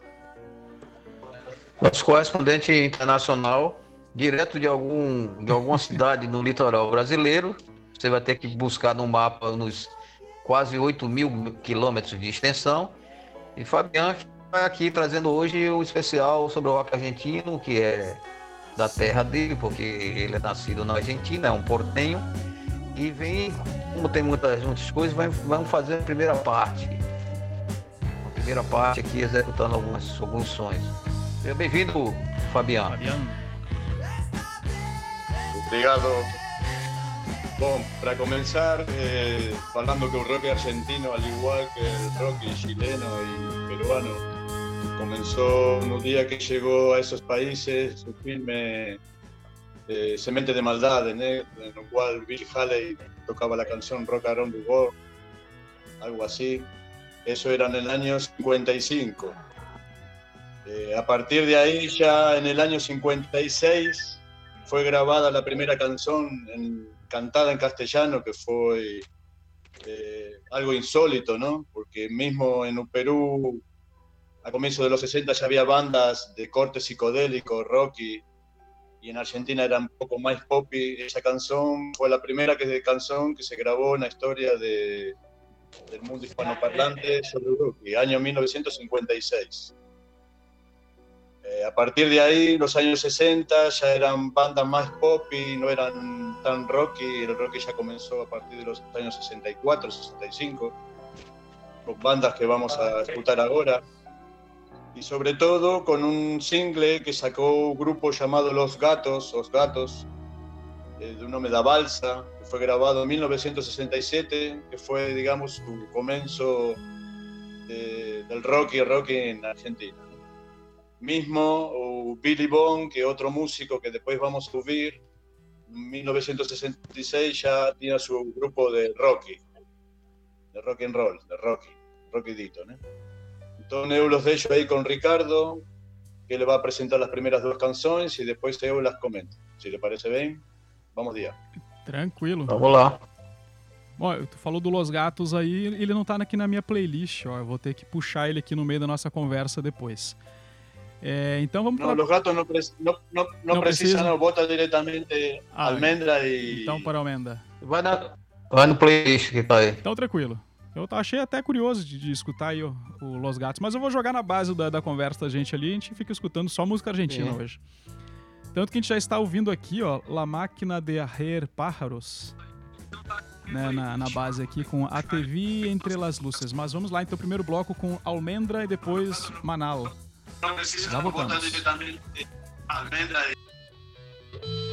Nosso correspondente internacional, direto de, algum, de alguma cidade no litoral brasileiro, você vai ter que buscar no mapa nos quase 8 mil quilômetros de extensão. E Fabiano vai aqui trazendo hoje o especial sobre o rock argentino, que é da terra dele, porque ele é nascido na Argentina, é um portenho. E vem, como tem muitas, muitas coisas, vamos fazer a primeira parte. A primeira parte aqui, executando algumas, alguns sonhos. Seja bem-vindo, Fabiano.
Fabiano.
Obrigado. Bom, para começar, eh, falando que o rock argentino, al igual que el rock chileno y peruano, comenzó no día que llegó a esos países su filme eh, Semente de Maldad, en el cual Bill Haley tocaba la canción Rock Around the World, algo así. Eso era en el año 55. Eh, a partir de ahí, ya en el año 56, fue grabada la primera canción en, cantada en castellano, que fue eh, algo insólito, ¿no? Porque mismo en un Perú, a comienzos de los 60 ya había bandas de corte psicodélico, rocky, y en Argentina era un poco más poppy. Esa canción fue la primera que, canción que se grabó en la historia de, del mundo hispanoparlante sobre rocky, año 1956. Eh, a partir de ahí, los años 60 ya eran bandas más pop y no eran tan rocky. El rock ya comenzó a partir de los años 64, 65, con bandas que vamos a escuchar ahora. Y sobre todo con un single que sacó un grupo llamado Los Gatos, Los Gatos, eh, de un nombre da Balsa, que fue grabado en 1967, que fue, digamos, su comienzo de, del rock y rock en Argentina mismo, o Billy Bond, que otro músico que después vamos a subir, en 1966 ya tenía su grupo de Rocky, de rock and roll, de Rocky, Rocky Dito. ¿no? Entonces eu los dejo ahí con Ricardo, que le va a presentar las primeras dos canções e depois eu las comento. Se lhe parece bem, vamos dia.
Tranquilo.
Vamos lá.
Bom, tu falou do Los Gatos aí, ele não tá aqui na minha playlist, ó. Eu vou ter que puxar ele aqui no meio da nossa conversa depois. É, então vamos
Não, los gatos não, pre não, não, não,
Não
precisam,
precisa.
não, bota diretamente
Ah,
almendra e...
Então, para Almenda.
Vai, na, vai no playlist que tá aí.
Então, tranquilo. Eu achei até curioso de, de escutar aí o, o Los Gatos, mas eu vou jogar na base da, da conversa da gente ali, a gente fica escutando só música argentina
Sim.
hoje. Tanto que a gente já está ouvindo aqui, ó, La Máquina de Arrer Pájaros, né, na, na base aqui com A TV Entre las Luces. Mas vamos lá, então, primeiro bloco com Almendra e depois Manal.
Não precisa,
Já voltamos.
bota diretamente almendra e...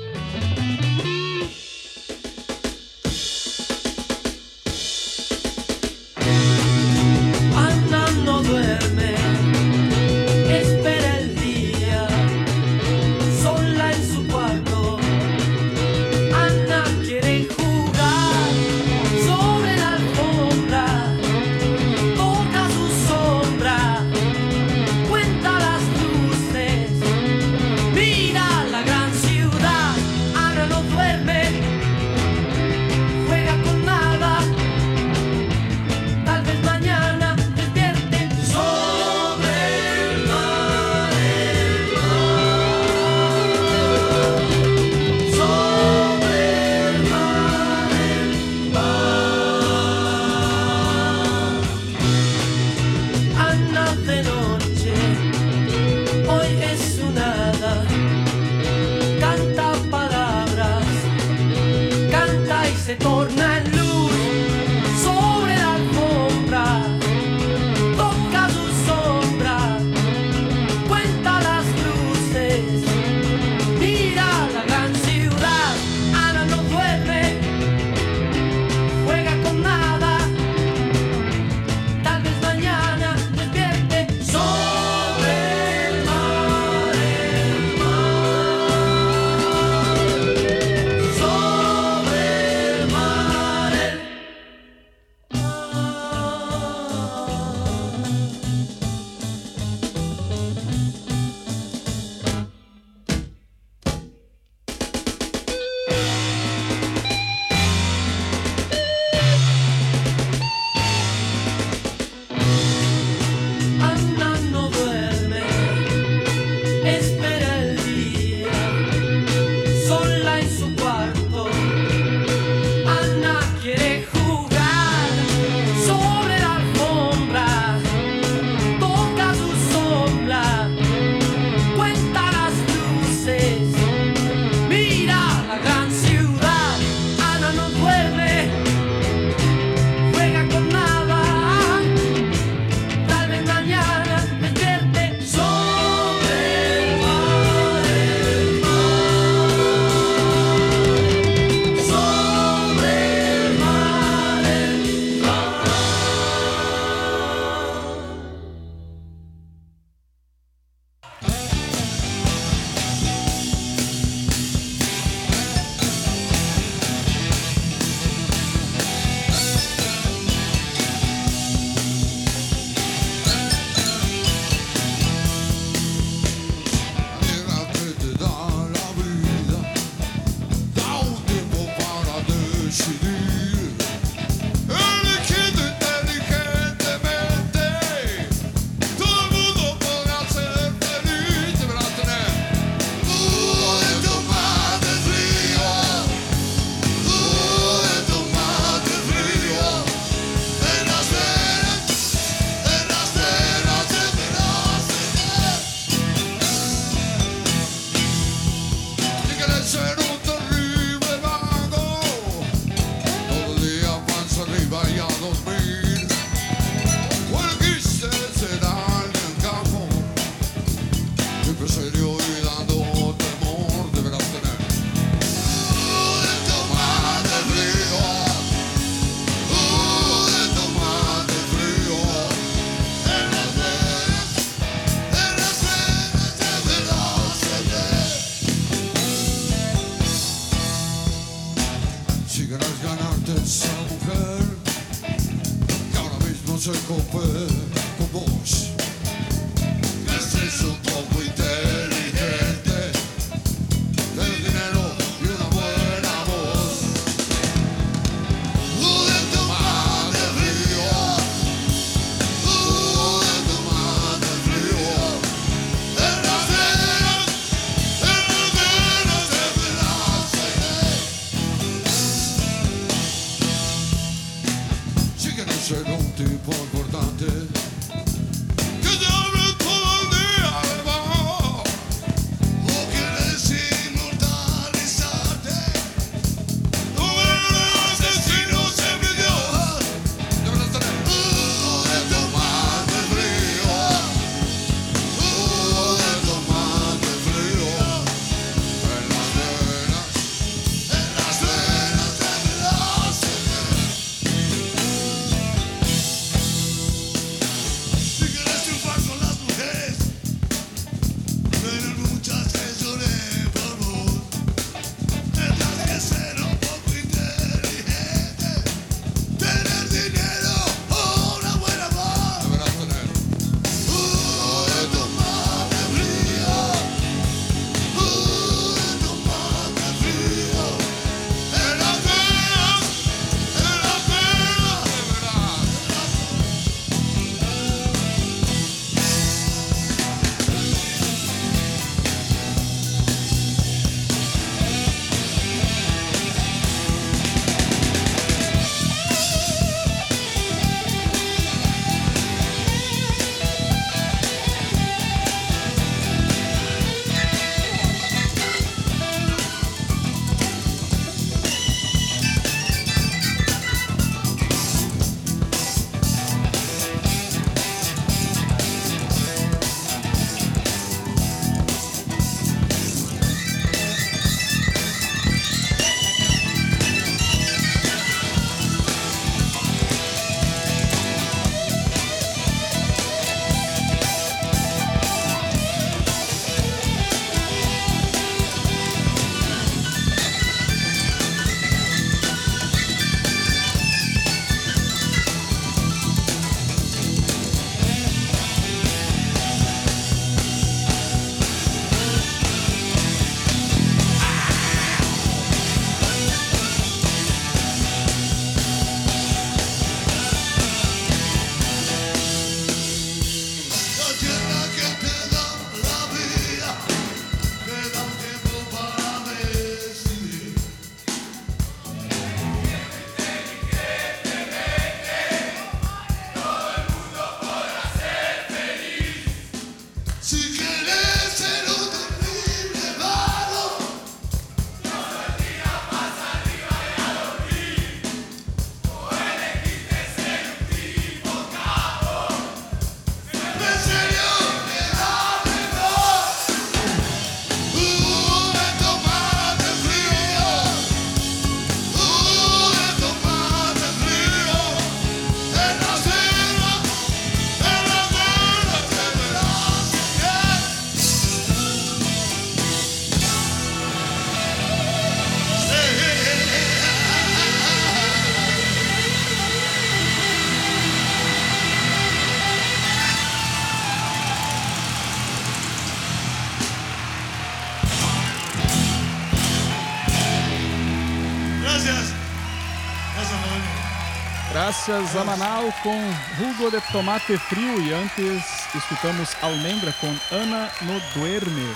Graças a Manal com Hugo de Tomate Frio e antes escutamos Almendra com Ana no Duerme.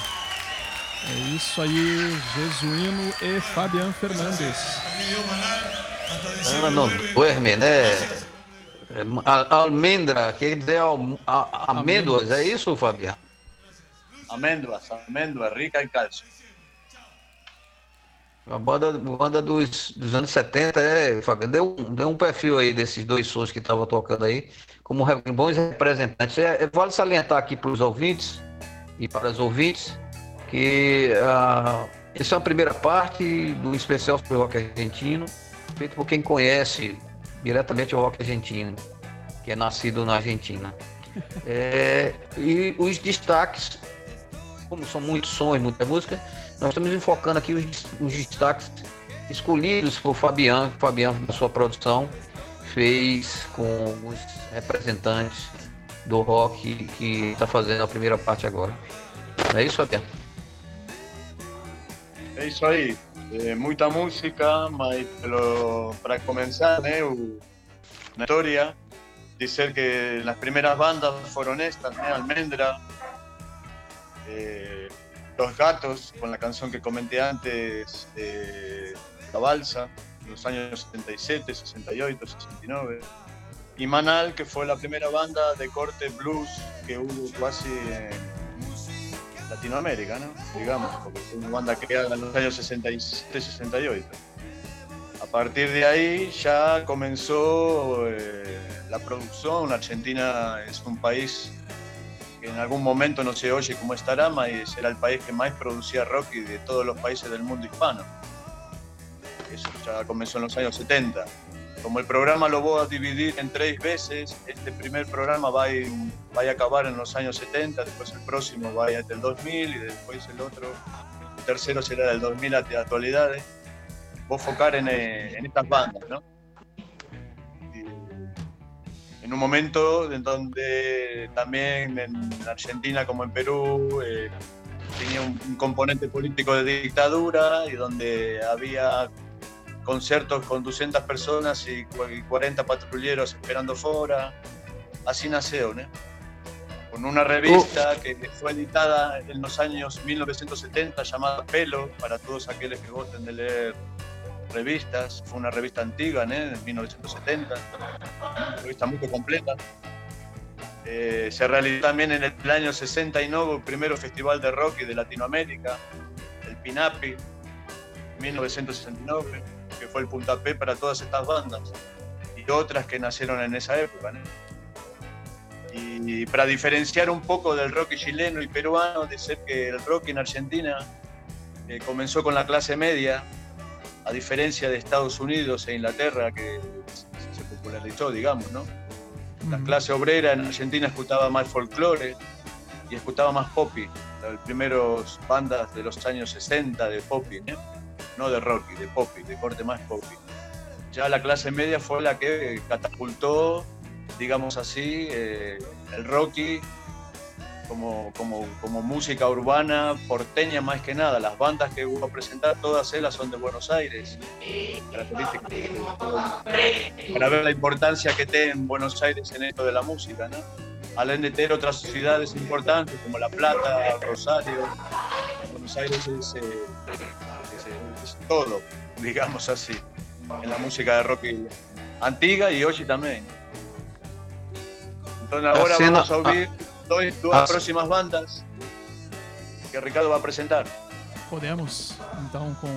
É isso aí, Jesuíno e Fabian Fernandes.
Ana
vuelve.
duerme, né? É, a- Almendra, quer dizer al- a- amêndoas, é isso, Fabiano?
Amêndoas, amêndoas, rica em cálcio.
A banda, banda dos, dos anos 70, é, deu, um- deu um perfil aí desses dois sons que estavam tocando aí, como bons representantes. É, é, vale salientar aqui para os ouvintes e para as ouvintes que ah, essa é a primeira parte do especial sobre o rock argentino, feito por quem conhece diretamente o rock argentino, que é nascido na Argentina. É, e os destaques, como são muitos sons, muita música, nós estamos enfocando aqui os, os destaques escolhidos por Fabiano, Fabiano da sua produção, fez com alguns representantes do rock que está fazendo a primeira parte agora. É isso, Fabiano?
É isso aí. É, muita música, mas para começar, né, o, na história, dizer que las primeras bandas fueron estas, né, Almendra, eh, Los Gatos, con la canción que comenté antes, de La Balsa, en los años 77, 68, 69. Y Manal, que fue la primera banda de corte blues que hubo casi en Latinoamérica, ¿no? Digamos, porque fue una banda creada en los años 67, 68. A partir de ahí ya comenzó eh, la producción. Argentina es un país en algún momento no se oye cómo estará, mas era el país que más producía rock y de todos los países del mundo hispano. Eso ya comenzó en los años 70. Como el programa lo voy a dividir en tres veces, este primer programa va a, ir- va a acabar en los años 70, después el próximo va a ir hasta el 2000 y después el otro, el tercero será del 2000 hasta actualidades. Voy a enfocar en, eh, en estas bandas, ¿no? En un momento en donde también en Argentina como en Perú eh, tenía un, un componente político de dictadura y donde había conciertos con 200 personas y cu- y 40 patrulleros esperando fuera. Así nació, ¿no? Con una revista que fue editada en los años 1970 llamada Pelo, para todos aquellos que gusten de leer revistas. Fue una revista antigua. En 1970, una revista muy completa. Eh, se realizó también en el año 69 el primero festival de rock y de Latinoamérica, el Pinapi, 1969, que fue el puntapié para todas estas bandas y otras que nacieron en esa época. ¿no? Y para diferenciar un poco del rock chileno y peruano, decir que el rock en Argentina eh, comenzó con la clase media, a diferencia de Estados Unidos e Inglaterra, que se popularizó, digamos, ¿no? La clase obrera en Argentina escuchaba más folclore y escuchaba más poppy, las primeras bandas de los años 60 de poppy, ¿no? no de rock, de poppy, de corte más poppy. Ya la clase media fue la que catapultó, digamos así, eh, el rocky como, como, como música urbana porteña más que nada. Las bandas que voy a presentar, todas ellas son de Buenos Aires. Para ver la importancia que tiene en Buenos Aires en esto de la música, ¿no? Além de tener otras ciudades importantes como La Plata, Rosario, Buenos Aires es, eh, es, eh, es todo, digamos así, en la música de rock y- antigua y hoy también. Entonces ahora vamos a oír dos, dos
ah,
próximas bandas que Ricardo va a presentar.
Podemos, então, com.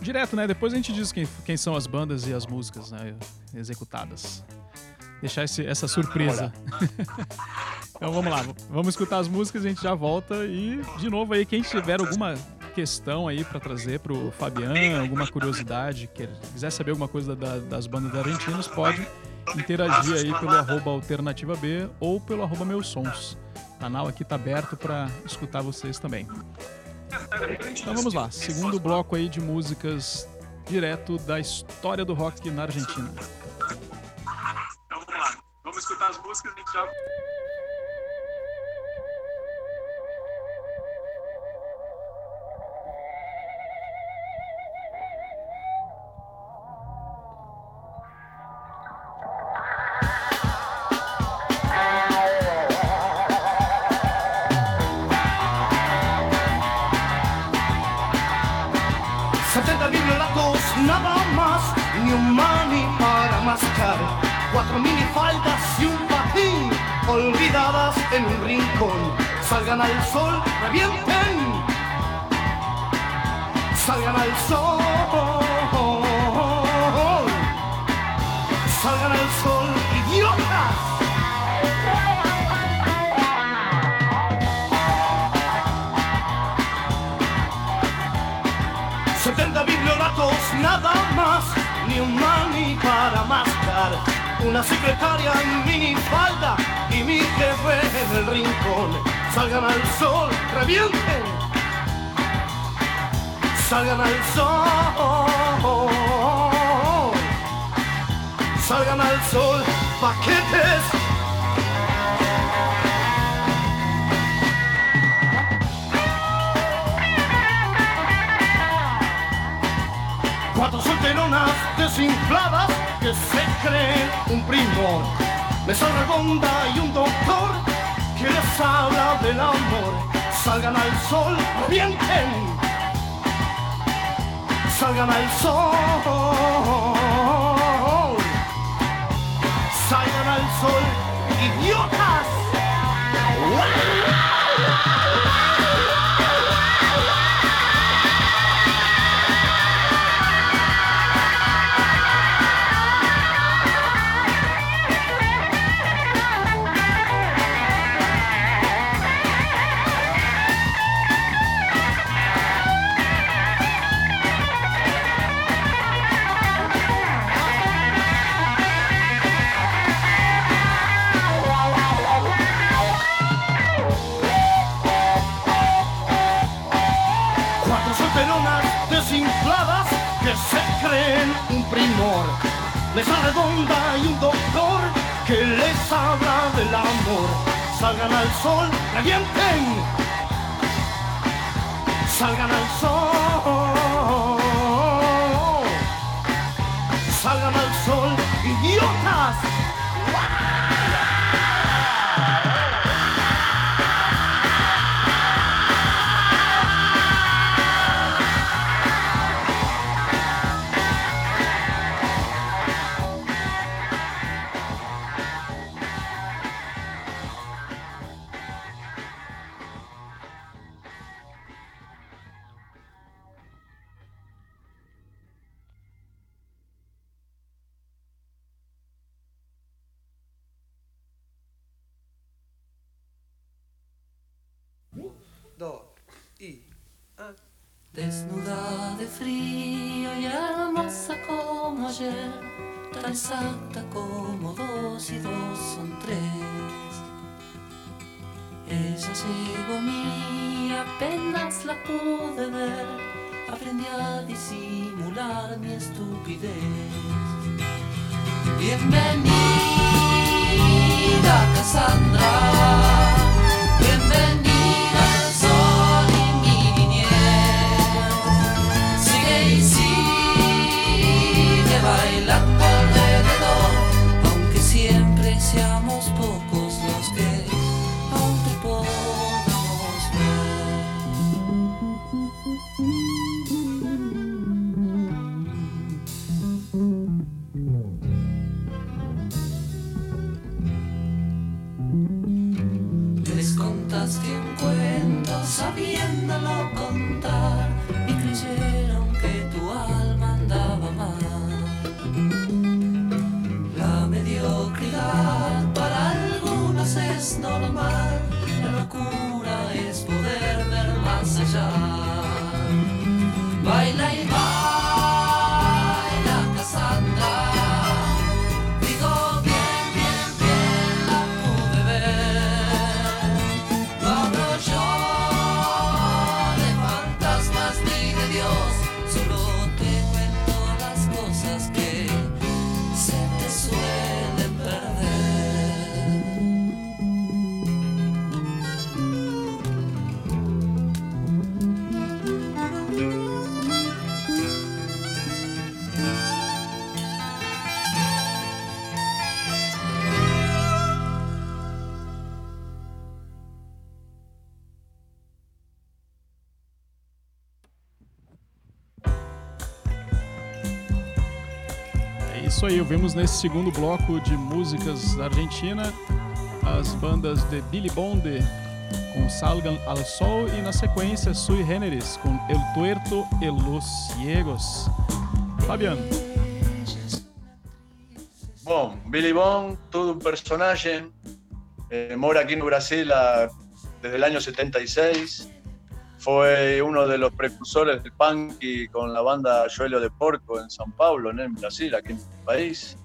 Direto, né? Depois a gente diz quem, quem são as bandas e as músicas né, executadas. Deixar esse- essa surpresa. então vamos lá, vamos escutar as músicas, a gente já volta e, de novo, aí, quem tiver alguma questão aí pra trazer pro Fabian, alguma curiosidade, quer, quiser saber alguma coisa da- das bandas argentinas, pode interagir aí pelo arroba alternativa B ou pelo arroba meus sons. O canal aqui tá aberto pra escutar vocês também. Então vamos lá, segundo bloco aí de músicas direto da história do rock na Argentina.
Então vamos lá. Vamos escutar as músicas e já.
Sol, revienten. Salgan al sol.
Isso aí, ouvimos nesse segundo bloco de músicas da Argentina as bandas de Billy Bonde com Salgan al Sol e na sequência Sui Generis com El Tuerto e Los Ciegos. Fabiano,
Bom, Billy Bond, todo un personaje. eh, mora aquí en Brasil a- desde el año 76. Fue uno de los precursores del punk con la banda Joelho de Porco en São Paulo, ¿no? en Brasil, aquí en el país.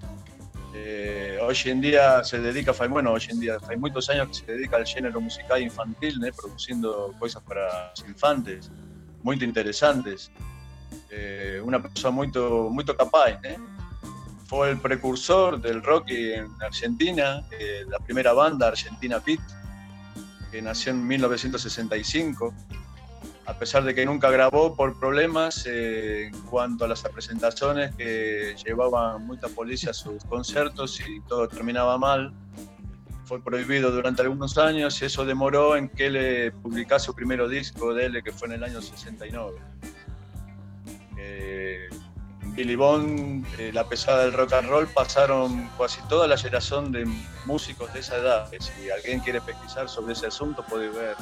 Eh, hoy en día se dedica, bueno, hoy en día, hay muchos años que se dedica al género musical infantil, produciendo cosas para los infantes, muy interesantes. Eh, una persona muy, muy capaz, ¿no? fue el precursor del rock en Argentina, eh, la primera banda Argentina Pit, que nació en 1965. A pesar de que nunca grabó por problemas eh, en cuanto a las presentaciones que llevaban mucha policía a sus conciertos y todo terminaba mal, fue prohibido durante algunos años y eso demoró en que le publicase su primer disco de él, que fue en el año 69. Eh, Billy Bond, eh, la pesada del rock and roll, pasaron casi toda la generación de músicos de esa edad. Si alguien quiere pesquisar sobre ese asunto, puede ver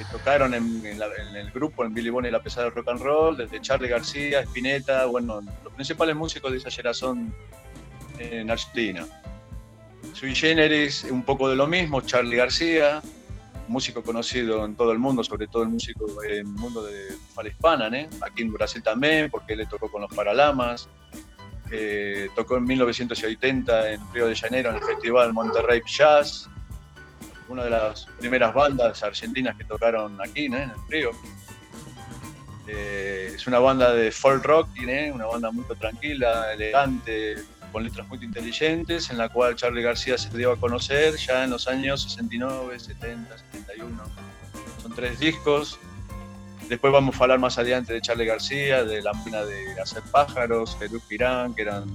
que tocaron en, en la- en el grupo, en Billy Bond y la pesada del rock and roll, desde Charlie García, Spinetta, bueno, los principales músicos de esa generación en Argentina. Sui Generis, un poco de lo mismo, Charlie García, músico conocido en todo el mundo, sobre todo el músico en el mundo de fala hispana, ¿eh? aquí en Brasil también, porque él le tocó con los Paralamas, eh, tocó en 1980 en Río de Janeiro en el Festival Monterrey Jazz, una de las primeras bandas argentinas que tocaron aquí ¿no? en el Río. Eh, es una banda de folk rock, ¿eh? una banda muy tranquila, elegante, con letras muy inteligentes, en la cual Charlie García se dio a conocer ya en los años 69, 70, 71. Son tres discos. Después vamos a hablar más adelante de Charlie García, de la mina de Hacer Pájaros, de Luke Pirán, que eran,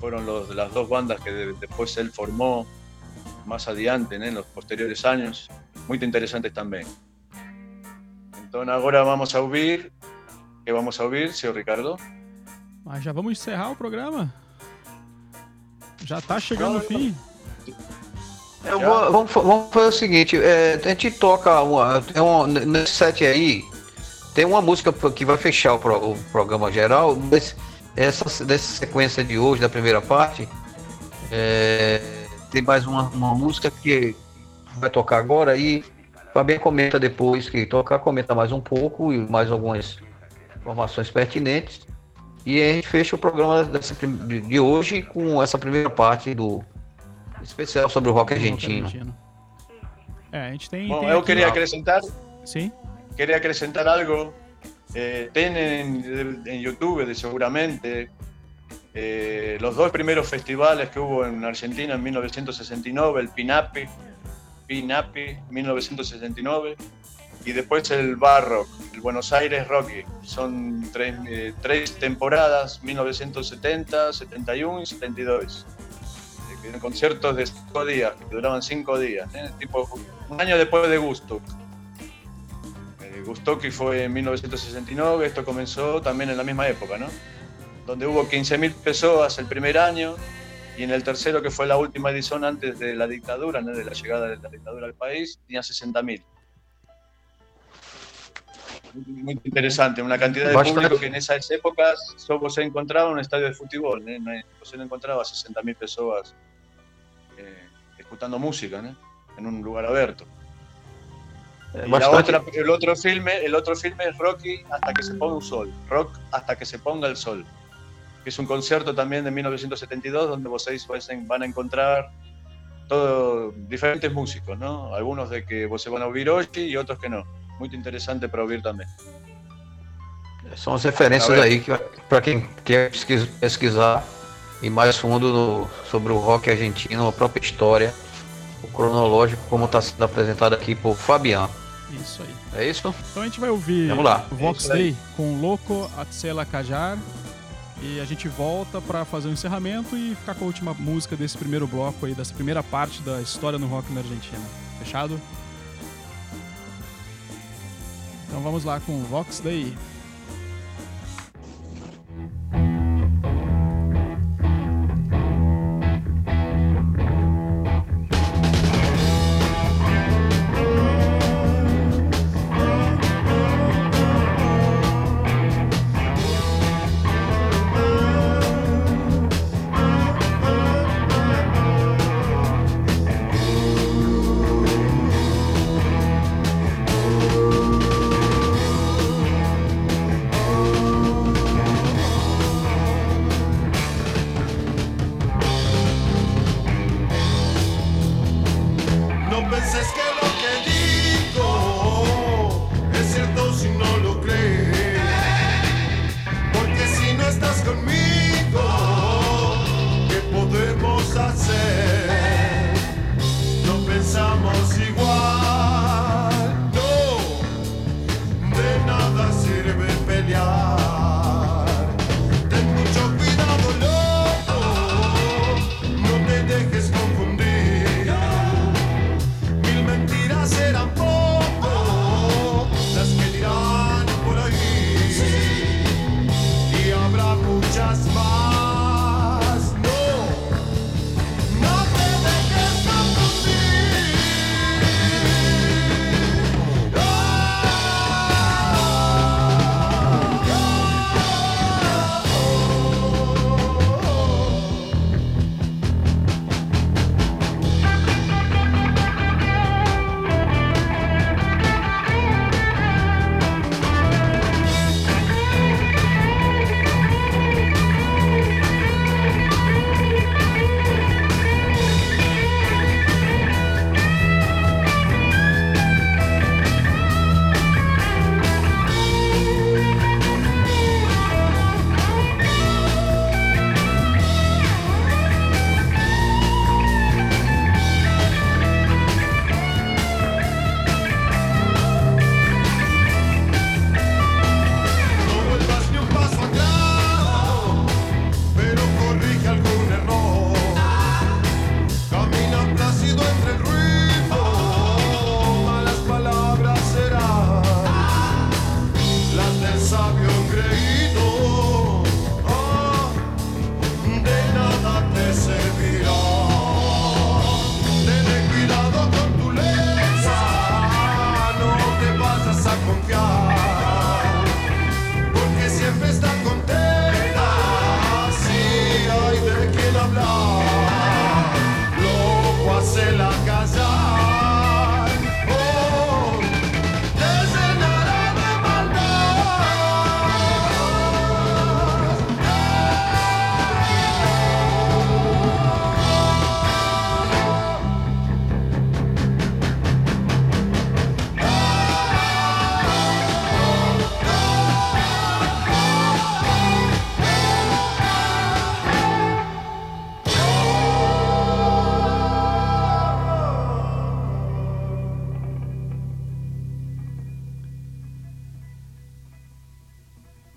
fueron los, las dos bandas que de- después él formó más adelante, ¿eh? en los posteriores años. Muy interesantes también. Entonces ahora vamos a oír, ¿qué vamos a oír, señor Ricardo?
Mas já vamos encerrar o programa. Já tá chegando o fim.
Eu vou- vamos, vamos fazer o seguinte, é, a gente toca uma, tem um, nesse set aí, tem uma música que vai fechar o, pro- o programa geral, mas essa, dessa sequência de hoje, da primeira parte, é, tem mais uma, uma música que vai tocar agora e Fabiano comenta depois que tocar, comenta mais um pouco e mais algumas informações pertinentes. E a gente fecha o programa dessa, de- hoje com essa primeira parte do especial sobre o rock argentino.
É, a gente tem.
Bom,
tem
eu
aqui-
queria acrescentar
Sim.
quería acrescentar algo. Eh, tienen en YouTube, de seguramente, eh, los dos primeros festivales que hubo en Argentina en 1969, el Pinapi, Pinapi 1969, y después el Barrock, el Buenos Aires Rocky. Son tres, eh, temporadas, 1970, 71 y 72. Eh, conciertos de cinco días, que duraban cinco días, ¿eh? tipo un año después de Gusto. Eh, Gustoki fue en 1969, esto comenzó también en la misma época, ¿no? Donde hubo 15.000 pesos el primer año y en el tercero, que fue la última edición antes de la dictadura, ¿no? de la llegada de la dictadura al país, tenía 60.000. Muy, muy interesante, una cantidad de público que en esas épocas solo se encontraba en un estadio de fútbol, ¿eh? no, se no encontraba 60.000 personas eh, escuchando música ¿no? en un lugar abierto. Y la otra, el otro filme, el otro filme es Rocky hasta que se ponga un sol, Rock hasta que se ponga el sol, que es un concierto también de 1972 donde vocês pueden- van a encontrar todo, diferentes músicos, ¿no? Algunos de que vocês van a oír hoy y otros que no. Muy interesante para oír también.
São as referências aí que para quem quer pesquis- pesquisar e mais fundo no- sobre o rock argentino, a própria história, o cronológico, como está sendo apresentado aqui por Fabian.
Isso aí.
É isso?
Então a gente vai ouvir
Vamos lá.
o Vox
É.
Day com Loco Atsela Kajar. E a gente volta pra fazer o encerramento e ficar com a última música desse primeiro bloco aí, dessa primeira parte da história no rock na Argentina. Fechado? Então vamos lá com Vox Day.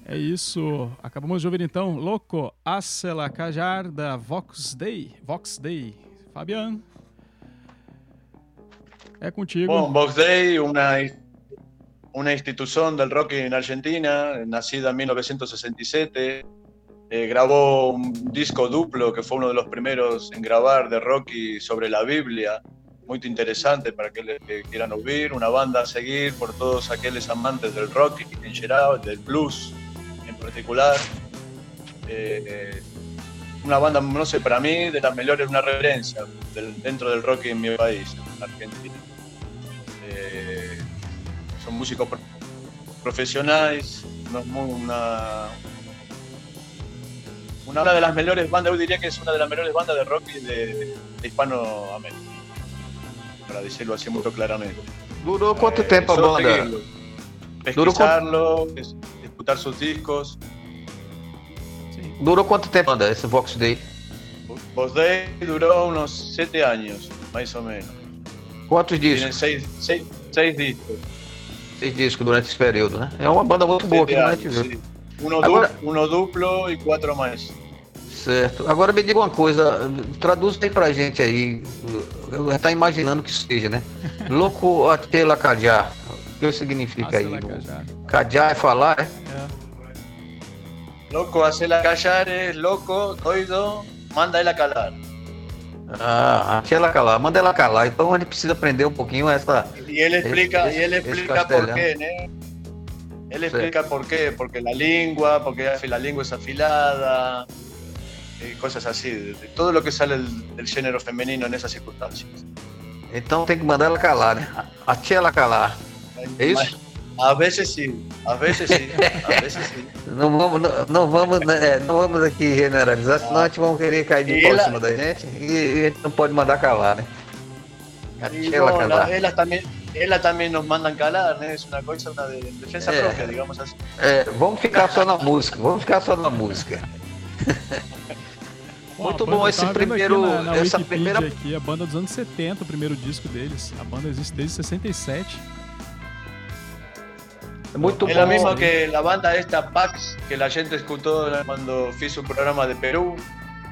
É isso. Acabamos de ouvir então Louco Acela Cajar da Vox Day. Vox Day. Fabian. É contigo.
Bueno, Box Day, una, una institución del rock en Argentina, nacida en 1967. eh, grabó un disco duplo que fue uno de los primeros en grabar de Rocky sobre la Biblia. Muy interesante para aquellos que quieran oír. Una banda a seguir por todos aquellos amantes del rock en general, del blues particular. Eh, eh, una banda, no sé, para mí de las mejores, una referencia del- dentro del rock en mi país, en Argentina. Eh, son músicos pro- profesionales, no es muy una, una de las mejores bandas, yo diría que es una de las mejores bandas de rock de, de Hispanoamérica, para decirlo así muy claramente.
Durou quanto
Eh,
tempo a banda?
pesquisarlo, es- escuchar sus discos.
Durou quanto tempo, Banda, esse Vox Day?
Boss Day duró unos siete años, más o menos.
Quantos
Tienen
discos?
seis, seis, seis discos.
Seis discos durante esse período, né? É uma banda muito boa no
años,
Net
sí. Uno,
Agora-
du- uno duplo y cuatro más.
Certo. Agora me diga uma coisa, traduz aí pra gente aí. Eu já tá imaginando que seja, né? Louco Atela Cajá. O que significa aí? Cajá é falar, é?
Loco, hacela callar es loco, oído, manda él a calar.
Ah, Atela calar. Manda ela calar. Então a gente precisa aprender um pouquinho essa.
Y él explica, y él
ese
explica por qué, ¿no? Él explica por qué, porque la lengua, porque la lengua es afilada, y cosas así, de, de todo lo que sale del, del género femenino en esas circunstancias.
Então tem que mandar ela calar, né? Atela calar. É isso?
A veces sí, a veces sí, a veces sí.
Não vamos, não, não vamos, né, não vamos aqui generalizar, senão a gente vai querer cair de pau em
ela-
cima da gente e, e a gente não pode mandar calar, né? Atela
no,
calar.
la- ellas, también, ellas también nos mandan calar, ¿no? es una cosa, una de, defensa
Eh.
propia, digamos así.
É, vamos ficar só na música, vamos ficar só na música. Muito bom esse primeiro-
Aqui na, na
essa
Wikipedia
primeira-
aqui, a banda dos anos 70, o primeiro disco deles. A banda existe desde 67.
Muito
es
bom.
lo mismo que la banda esta Pax, que la gente escuchó cuando hizo un programa de Perú.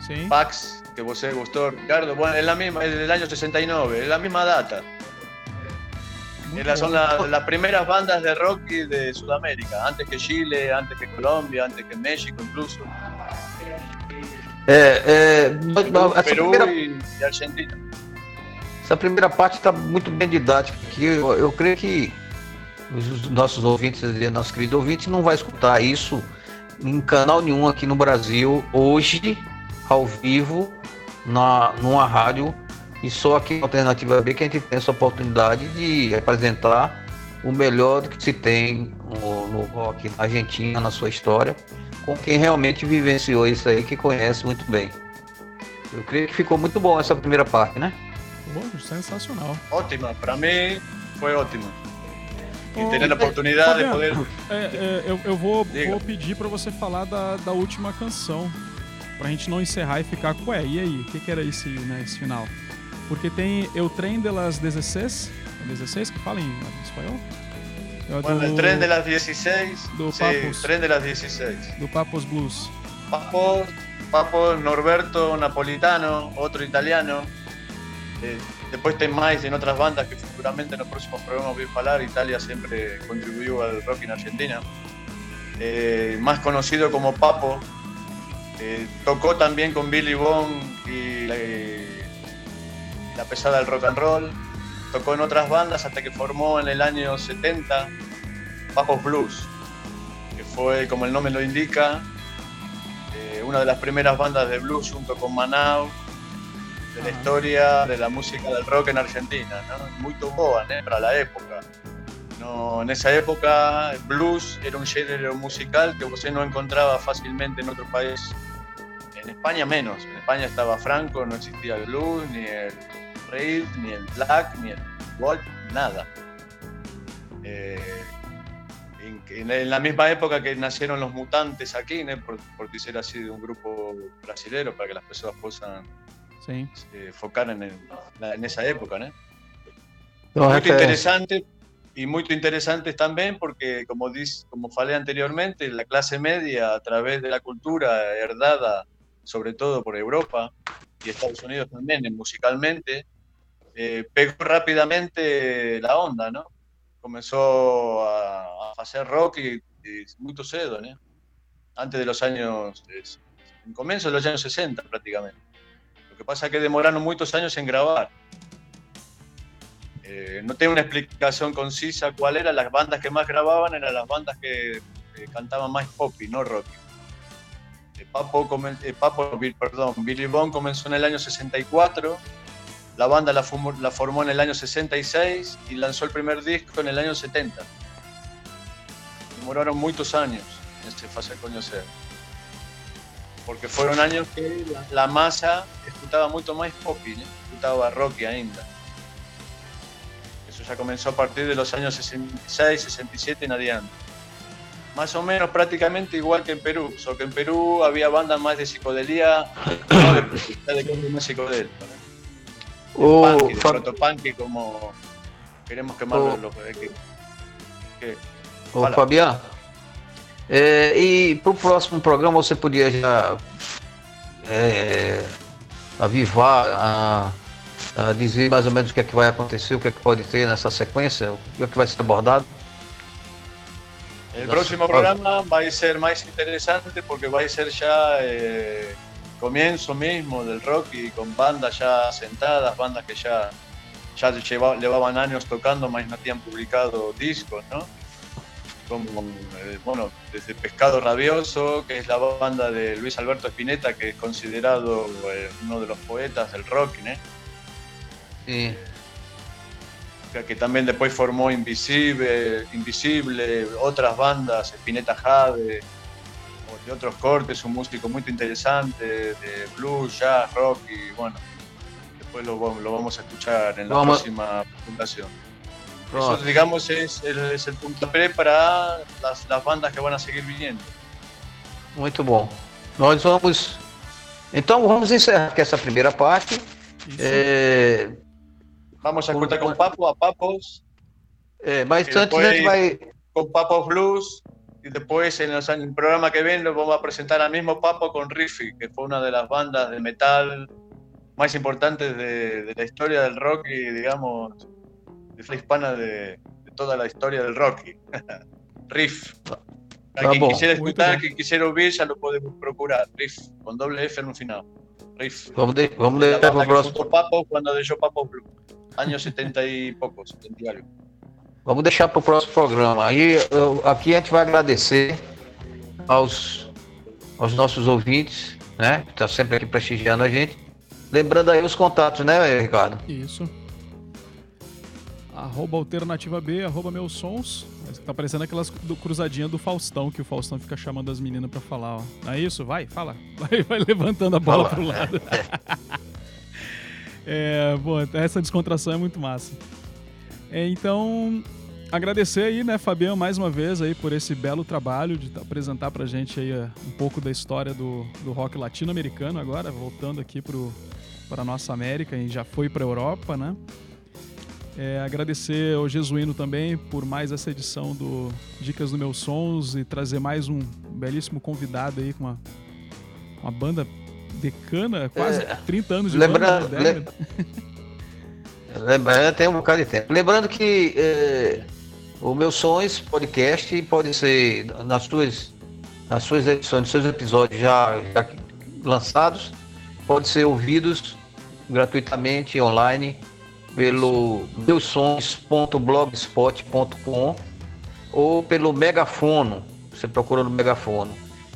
Sí.
Pax, que vos gustó, Ricardo. Bueno, es la misma, es del año 69, es la misma data. Esas son la- las primeras bandas de rock de Sudamérica, antes que Chile, antes que Colombia, antes que México incluso.
É, é, mas- mas essa,
Perú
primeira,
Argentina.
essa primeira parte está muito bem didática aqui. Eu, eu creio que os nossos ouvintes, e nossos queridos ouvintes, não vai escutar isso em canal nenhum aqui no Brasil hoje, ao vivo, na, numa rádio, e só aqui na Alternativa B que a gente tem essa oportunidade de apresentar o melhor do que se tem no, no rock na Argentina, na sua história, com quem realmente vivenciou isso aí, que conhece muito bem. Eu creio que ficou muito bom essa primeira parte, né?
Pô, sensacional.
Ótima, para mí fue ótima. Y
Ô,
tener la oportunidad de poder.
é, é, eu, eu vou, vou pedir pra você falar da, da última canção. Pra gente não encerrar e ficar com, ué, e aí? O que, que era esse, né, esse final? Porque tem Eu Trem de las 16. É 16 que fala em espanhol? É
Bueno,
do-
el tren de las 16.
do
Sí,
Papus.
tren de las 16.
Do Papos Blues.
Papo, Papo Norberto Napolitano, otro italiano. Eh, después tem más en otras bandas que futuramente en los próximos programas voy a hablar. Italia siempre contribuyó al rock en Argentina. Eh, más conocido como Papo. Eh, tocó también con Billy Bond y la, la pesada del rock and roll. Tocó en otras bandas hasta que formó en el año 70 Papos Blues, que fue, como el nombre lo indica, eh, una de las primeras bandas de blues junto con Manao della storia della musica del rock in Argentina, no? molto boa né? para la época. No, en esa época, el blues era un género musical que usted no encontraba fácilmente en otro país. En España menos. En España estaba Franco, no existía el blues, ni el rave, ni el black, ni el gold, nada. Eh, en, en- en la misma época que nacieron los mutantes aquí, ¿no? por, por decir así, de un grupo brasilero, para que las personas puedan
Sim.
se enfocar en, en esa época. ¿no?
Então,
Muito
referência.
interesante y muy interesantes también porque, como, dis, como falé anteriormente, la clase media a través de la cultura herdada, sobre todo por Europa y Estados Unidos también, musicalmente, eh, pegó rápidamente la onda, ¿no? Comenzó a, a hacer rock y, y muy cedo, ¿no? Antes de los años, en comienzo de los años 60 prácticamente. Que pasa es que demoraron muchos años en grabar. Eh, no tengo una explicación concisa cuál era. Las bandas que más grababan eran las bandas que cantaban más pop y no rock. Eh, Papo, comen- eh, Papo, perdón, Billy Bond comenzó en el año 64. La banda la, la formó en el año 66 y lanzó el primer disco en el año 70. Demoraron muchos años en se hacer conocer. Porque fueron años que la, masa escuchaba mucho más pop, ¿no? escuchaba rock ainda. Eso ya comenzó a partir de los años 66, 67 en adelante. Más o menos prácticamente igual que en Perú, solo que en Perú había bandas más de psicodelia, no de, de más psicodélico, ¿no?
O
Punk, de como queremos quemarlo.
O-
lo que- que- Fala.
Fabiano, é, e para o próximo programa você podia já é, avivar, a, a dizer mais ou menos o que é que vai acontecer, o que é que pode ter nessa sequência, o que é que vai ser abordado?
El próximo programa va a ser más interesante porque va a ser ya eh, comienzo mismo del rock y con bandas ya sentadas, bandas que ya, ya lleva- llevaban años tocando, más no habían publicado discos, ¿no? Como, eh, bueno, desde Pescado Rabioso, que es la banda de Luis Alberto Spinetta, que es considerado eh, uno de los poetas del rock.
Sim.
que- que también después formó Invisible, Invisible, otras bandas, Spinetta Jade, de otros cortes, un músico muy interesante, de blues, jazz, rock y bueno, después lo, vam- lo vamos a escuchar en la
Vamos-
próxima presentación. Eso, digamos, es el, es el puntapié para las, las bandas que van a seguir viniendo.
Muito bom. Nós vamos. Então vamos encerrar aqui essa primeira parte. É,
Vamos a
Por-
escuchar con
por-
Papo a Papos,
é, mas
E
antes a gente vai.
con Papos Blues y después en, los- en el programa que viene lo vamos a presentar al mismo Papo con Riffy, que fue una de las bandas de metal más importantes de, de la historia del rock y digamos de la hispana de, de toda la historia del rock. Riff. A
Tá
quien quisiera
Muito
escuchar,
bom.
quien quisiera oír, ya lo podemos procurar. Riff, con doble F en un final. Riff.
Vamos, de, vamos para o próximo.
Papo cuando dejó Papo Blue. Años 70 y pocos, 70 y algo.
Vamos deixar para o próximo programa. Aí eu- aqui a gente vai agradecer aos, aos nossos ouvintes, né? Que está sempre aqui prestigiando a gente. Lembrando aí os contatos, né, Ricardo?
Isso. Arroba alternativa B, arroba meus sons. Tá parecendo aquelas do cruzadinha do Faustão, que o Faustão fica chamando as meninas pra falar, ó. Não é isso? Vai, fala. Vai, vai levantando a bola
Fala.
pro lado. é, bom, essa descontração é muito massa. É, então, agradecer aí, né, Fabiano, mais uma vez aí por esse belo trabalho de apresentar pra gente aí eh, um pouco da história do, do rock latino-americano agora, voltando aqui pro, para nossa América e já foi para Europa, né? É, agradecer ao Jesuíno também por mais essa edição do Dicas do Meus Sons e trazer mais um belíssimo convidado aí com uma, uma banda decana, quase
É,
30 anos de
lembrando-
banda. né?
lem- Lembra- tem um bocado de tempo. Lembrando que é, o Meus Sons podcast pode ser nas suas, nas suas edições, nos seus episódios já, já lançados, pode ser ouvidos gratuitamente online pelo meusons.blogspot.com ou pelo megafono. Você procura no megafono.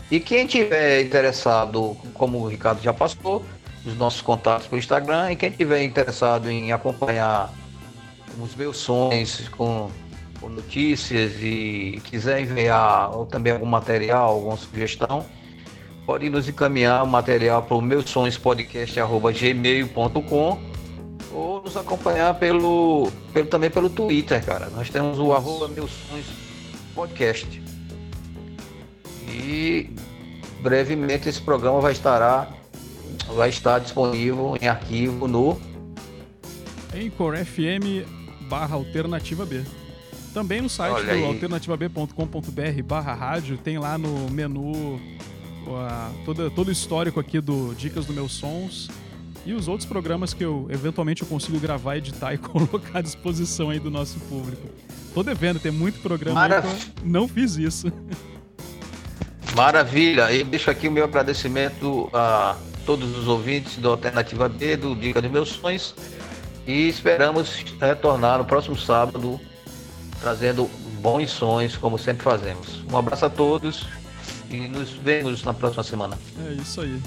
E quem tiver interessado, como o Ricardo já passou, os nossos contatos pelo Instagram. E quem tiver interessado em acompanhar os meus sons com, com notícias e quiser enviar ou também algum material, alguma sugestão, pode nos encaminhar o material para o meusonspodcast.gmail.com ou nos acompanhar pelo, pelo, também pelo Twitter, cara. Nós temos o arroba meus sonhos podcast. E brevemente esse programa vai estar, vai estar disponível em arquivo no
Anchor FM barra Alternativa B. Também no site
Olha
do alternativab.com.br barra rádio, tem lá no menu a- toda, todo o histórico aqui do Dicas do Meus Sons e os outros programas que eu eventualmente eu consigo gravar, editar e colocar à disposição aí do nosso público. Tô devendo, tem muito programa aí que eu
Maravilha.
não fiz isso.
Maravilha, e deixo aqui o meu agradecimento a todos os ouvintes do Alternativa B, do Dica dos Meus Sonhos, e esperamos retornar no próximo sábado, trazendo bons sonhos, como sempre fazemos. Um abraço a todos e nos vemos na próxima semana.
É isso aí.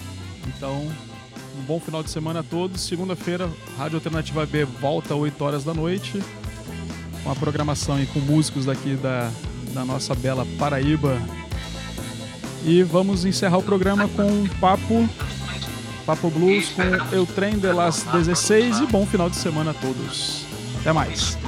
Então, um bom final de semana a todos. Segunda-feira, Rádio Alternativa B volta às 8 horas da noite. Com a programação aí com músicos daqui da, da nossa bela Paraíba. E vamos encerrar o programa com um papo, papo blues com Eu Trem de las 16 e bom final de semana a todos. Até mais.